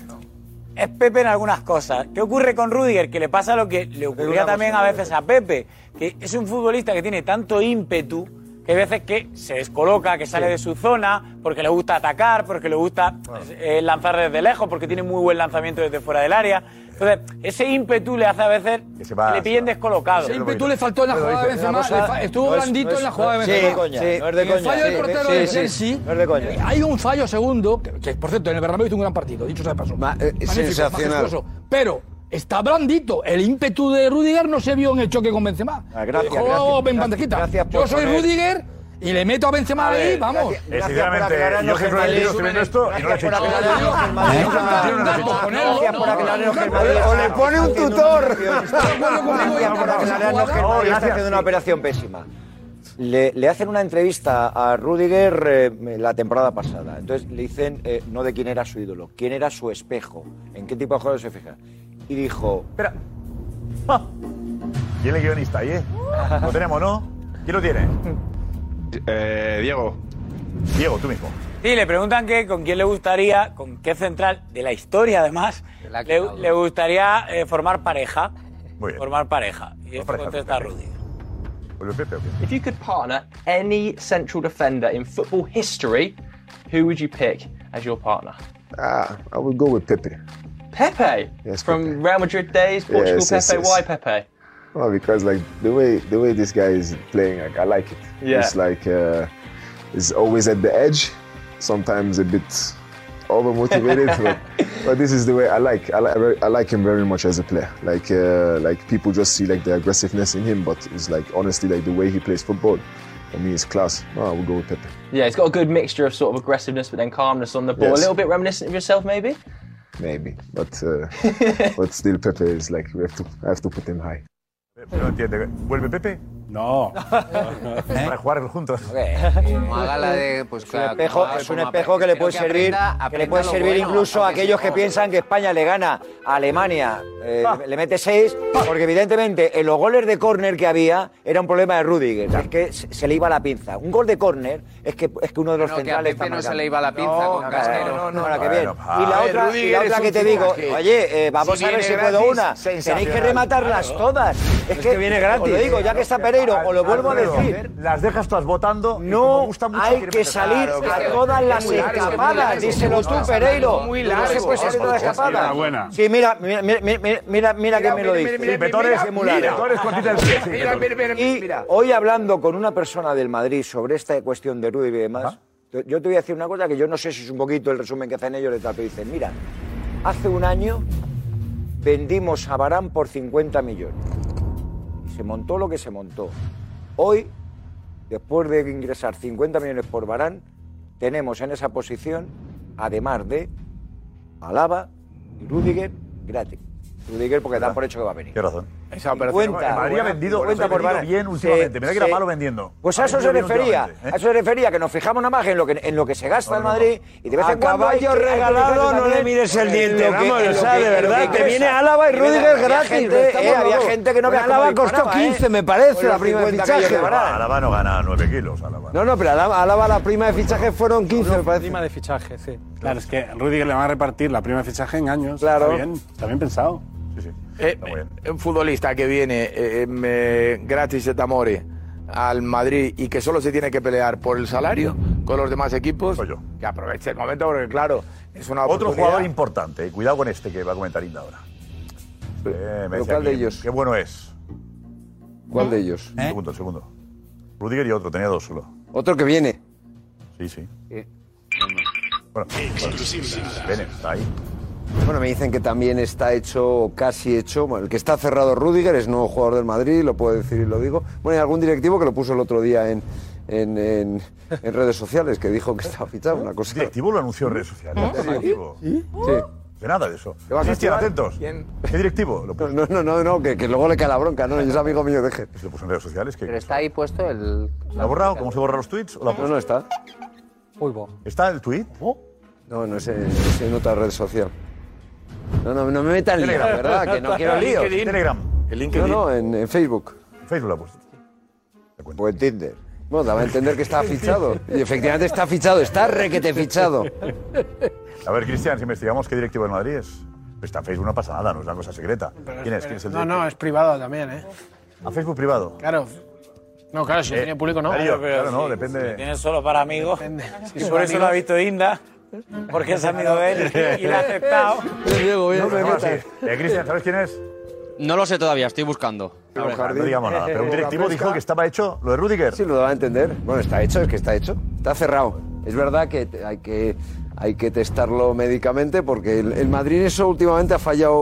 Es Pepe en algunas cosas. ¿Qué ocurre con Rudiger? Que le pasa lo que le ocurría también a veces a Pepe, que es un futbolista que tiene tanto ímpetu que hay veces que se descoloca, que sale de su zona, porque le gusta atacar, porque le gusta eh, lanzar desde lejos, porque tiene muy buen lanzamiento desde fuera del área. Entonces, ese ímpetu le hace a veces que, se va, le pillen descolocado. Ese ímpetu le faltó en la jugada de Benzema. cosa- estuvo no es- blandito no es- en la jugada de Sí, Benzema. coña, Sí. no es de En el coña. fallo del portero sí, Chelsea. no es de coña. eh, Hay un fallo segundo, que, que, por cierto, en el Bernabéu hizo un gran partido, dicho sea de paso. Ma- eh, Magnífico, sensacional. majestuoso. Pero está blandito. El ímpetu de Rudiger no se vio en el choque con Benzema. Ah, gracias, Dejó gracias, en bandejita. gracias por Yo soy poner- Rudiger y le meto a Benzema ahí, vamos. Eh, sinceramente, yo que estoy viendo esto y no le he Gracias el ponerlo. Gracias por aclararnos que el Madrid O le pone un tutor. Gracias por aclararnos que el Madrid está haciendo una operación pésima. Le, le hacen una entrevista a Rudiger eh, la temporada pasada. Entonces le dicen eh, no de quién era su ídolo, quién era su espejo, en qué tipo de jugadores se fija. Y dijo, ¿Quién es el guionista ahí, eh? Lo tenemos, ¿no? ¿Quién lo tiene? Diego. Diego, tú mismo. Sí, le preguntan que con quién le gustaría, con qué central de la historia además, le, le gustaría eh, formar pareja. Formar pareja. Y esto pareja, contesta Rudy. ¿Vuelve Pepe o qué? If you could partner any central defender in football history, who would you pick as your partner? Ah, I would go with Pepe. Pepe. Yes, From Real Madrid days, Portugal Yes, yes, Pepe. Why Pepe? Well, because like the way the way this guy is playing, like, I like it. Yeah. It's like uh, he's always at the edge, sometimes a bit over motivated, but, but this is the way I like. I, li- I like him very much as a player. Like uh, like people just see like the aggressiveness in him, but it's like honestly like the way he plays football. For me, it's class. Oh, I would go with Pepe. Yeah, he's got a good mixture of sort of aggressiveness but then calmness on the ball. Yes. A little bit reminiscent of yourself, maybe? Maybe, but uh, but still Pepe is like we have to I have to put him high. No entiende. ¿Vuelve Pepe? No. Para jugar juntos. Como haga la de, pues Es un espejo, como es un haga espejo que le puede servir, aprenda- que le puede servir bueno, incluso a aquellos que piensan que España le gana a Alemania, eh, le mete seis, porque evidentemente en los goles de córner que había era un problema de Rudiger, es que se le iba la pinza. Un gol de córner es que, es que uno de los No, que a centrales está no se le iba la pinza con Casquero. No, no, ahora que Bueno, bien. a Y la otra, y la otra que te digo, oye, eh, vamos Si a ver si puedo una. Tenéis que rematarlas Claro. todas. Es, que, viene gratis. Lo digo, ya que está Pereiro, os lo vuelvo a decir. Las dejas todas votando. No hay que salir a todas las escapadas. Díselo tú, Pereiro. muy No se largo. puede salir a todas las escapadas. Sí, mira, mira, mira, mira, mira, mira que me lo dice. Y hoy hablando con una persona del Madrid sobre esta cuestión de Rudy y demás, yo- yo te voy a decir una cosa que yo no sé si es un poquito el resumen que hacen ellos de tal, pero dicen, mira, hace un año vendimos a Barán por 50 millones. Se montó lo que se montó. Hoy, después de ingresar 50 millones por Barán, tenemos en esa posición, además de Alaba y Rudiger, gratis. Rudiger porque dan por hecho que va a venir. Tienes razón. Esa operación- El Madrid ha vendido- ha vendido bien últimamente. Mira que era malo vendiendo. Pues a eso se refería. ¿eh? A eso se refería, que nos fijamos nada más en lo que, en lo que se gasta No, el no, no. Madrid y de vez en A cuando. caballo regalado no le mires el en diente, vamos, en o lo sea, de en verdad, que viene Álava y Rudiger había gratis, gente, estamos eh, había gente que no veas cómo Álava costó disparaba, ¿eh? 15, me parece, la prima de 50 que fichaje. Alaba no gana 9 kilos. No, no, pero Álava, Álava la prima de fichaje fueron 15, me parece. Prima de fichaje, sí. Claro, es que a Rudiger le van a repartir la prima de fichaje en años. Claro. Está bien, está bien pensado. Eh, un futbolista que viene eh, em, eh, gratis de Tamore al Madrid y que solo se tiene que pelear por el salario con los demás equipos, que aproveche el momento porque claro, es una Otro jugador importante. Cuidado con este que va a comentar Inda ahora. Eh, me ¿pero decía cuál de que- ellos? Qué bueno es. ¿Cuál de ellos? Un segundo, un segundo. Rudiger y otro, tenía dos solo. Otro que viene. Sí, sí. Bueno, está ahí. Bueno, me dicen que también está hecho, o casi hecho. Bueno, el que está cerrado Rudiger, es nuevo jugador del Madrid, lo puedo decir y lo digo. Bueno, hay algún directivo que lo puso el otro día en, en, en- en redes sociales, que dijo que estaba fichado, una cosa. directivo lo anunció en redes sociales? ¿Eh? ¿Qué directivo? Sí. De nada de eso. ¿Qué vas a Cristian, atentos. ¿Quién? ¿Qué directivo? Lo puso, No, no, no, no, que, que luego le cae la bronca, no, es amigo mío, deje. se lo puso en redes sociales. que- Pero está ahí puesto el. ¿Lo ha borrado? ¿Cómo se borran los tweets? ¿O lo ha No, puesto? no está. ¿Está el tweet? No, no es en, es en otra red social. No, no, no me metan lío, Telegram. ¿verdad? Que no quiero. LinkedIn. Telegram. El No, LinkedIn. no, en, en Facebook. Facebook lo ha puesto. O en Tinder. Bueno, daba a entender que estaba fichado. Y efectivamente está fichado, está requete fichado. A ver, Cristian, si investigamos qué directivo del Madrid es. Está en Facebook, no pasa nada, no es una cosa secreta. ¿Quién es? ¿Quién es el No, no, es privado también, ¿eh? ¿A Facebook privado? Claro. No, claro, si Eh, tiene público no. Darío, claro, no, si- depende. si tienes solo para amigos. Si Y por eso lo ha visto Inda, porque es amigo de él y lo ha aceptado. No me metas. Eh, Cristian, ¿sabes quién es? No lo sé todavía, estoy buscando. No digamos nada, pero un directivo dijo que estaba hecho lo de Rudiger. Sí, lo daba a entender. Bueno, está hecho, es que está hecho. Está cerrado. Es verdad que hay que, hay que testarlo médicamente porque el, el Madrid en eso últimamente ha fallado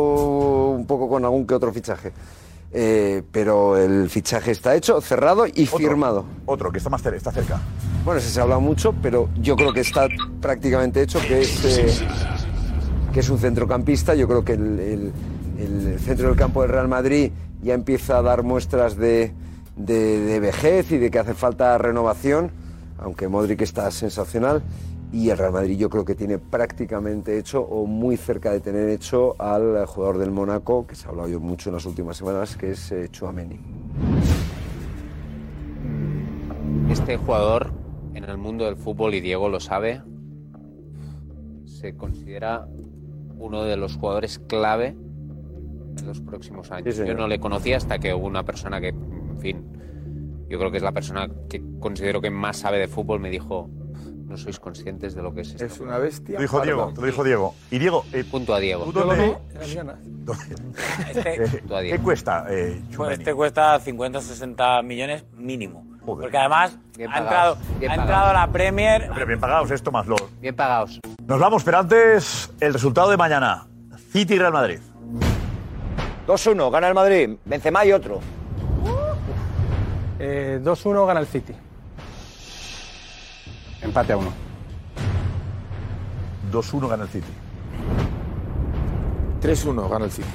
un poco con algún que otro fichaje. Eh, pero el fichaje está hecho, cerrado y firmado. Otro, que está más cerca, está cerca. Bueno, ese se ha hablado mucho, pero yo creo que está prácticamente hecho, que es, eh, que es un centrocampista. Yo creo que el, el- el centro del campo del Real Madrid ya empieza a dar muestras de, de- de vejez y de que hace falta renovación. aunque Modric está sensacional. Y el Real Madrid yo creo que tiene prácticamente hecho o muy cerca de tener hecho al jugador del Mónaco, que se ha hablado yo mucho en las últimas semanas, que es eh, Tchouaméni. Este jugador en el mundo del fútbol, y Diego lo sabe, se considera uno de los jugadores clave en los próximos años. Sí. Yo no le conocía hasta que hubo una persona que, en fin, yo creo que es la persona que considero que más sabe de fútbol, me dijo, no sois conscientes de lo que es esto. Es una bestia. Te lo dijo Diego, te lo dijo Diego. Y Diego, eh, Punto a Diego. ¿tú dónde- Este, eh, ¿qué cuesta eh, Pues este cuesta 50 60 millones mínimo. Porque además Bien ha entrado, bien ha entrado la Premier. Hombre, bien pagados esto más lo. Bien pagados. Nos vamos, pero antes el resultado de mañana. City y Real Madrid. 2-1, gana el Madrid. Benzema y otro. Eh, 2-1 gana el City. Empate a uno. 2-1 gana el City. 3-1 gana el City.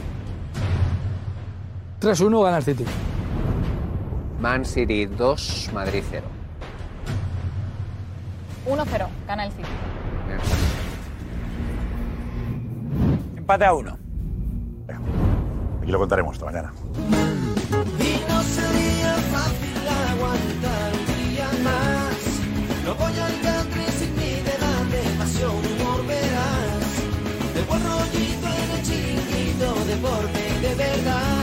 3-1 gana el City. Man City 2, Madrid 0. 1-0, gana el City. Empate a uno. Aquí lo contaremos esta mañana. Deporte de verdad.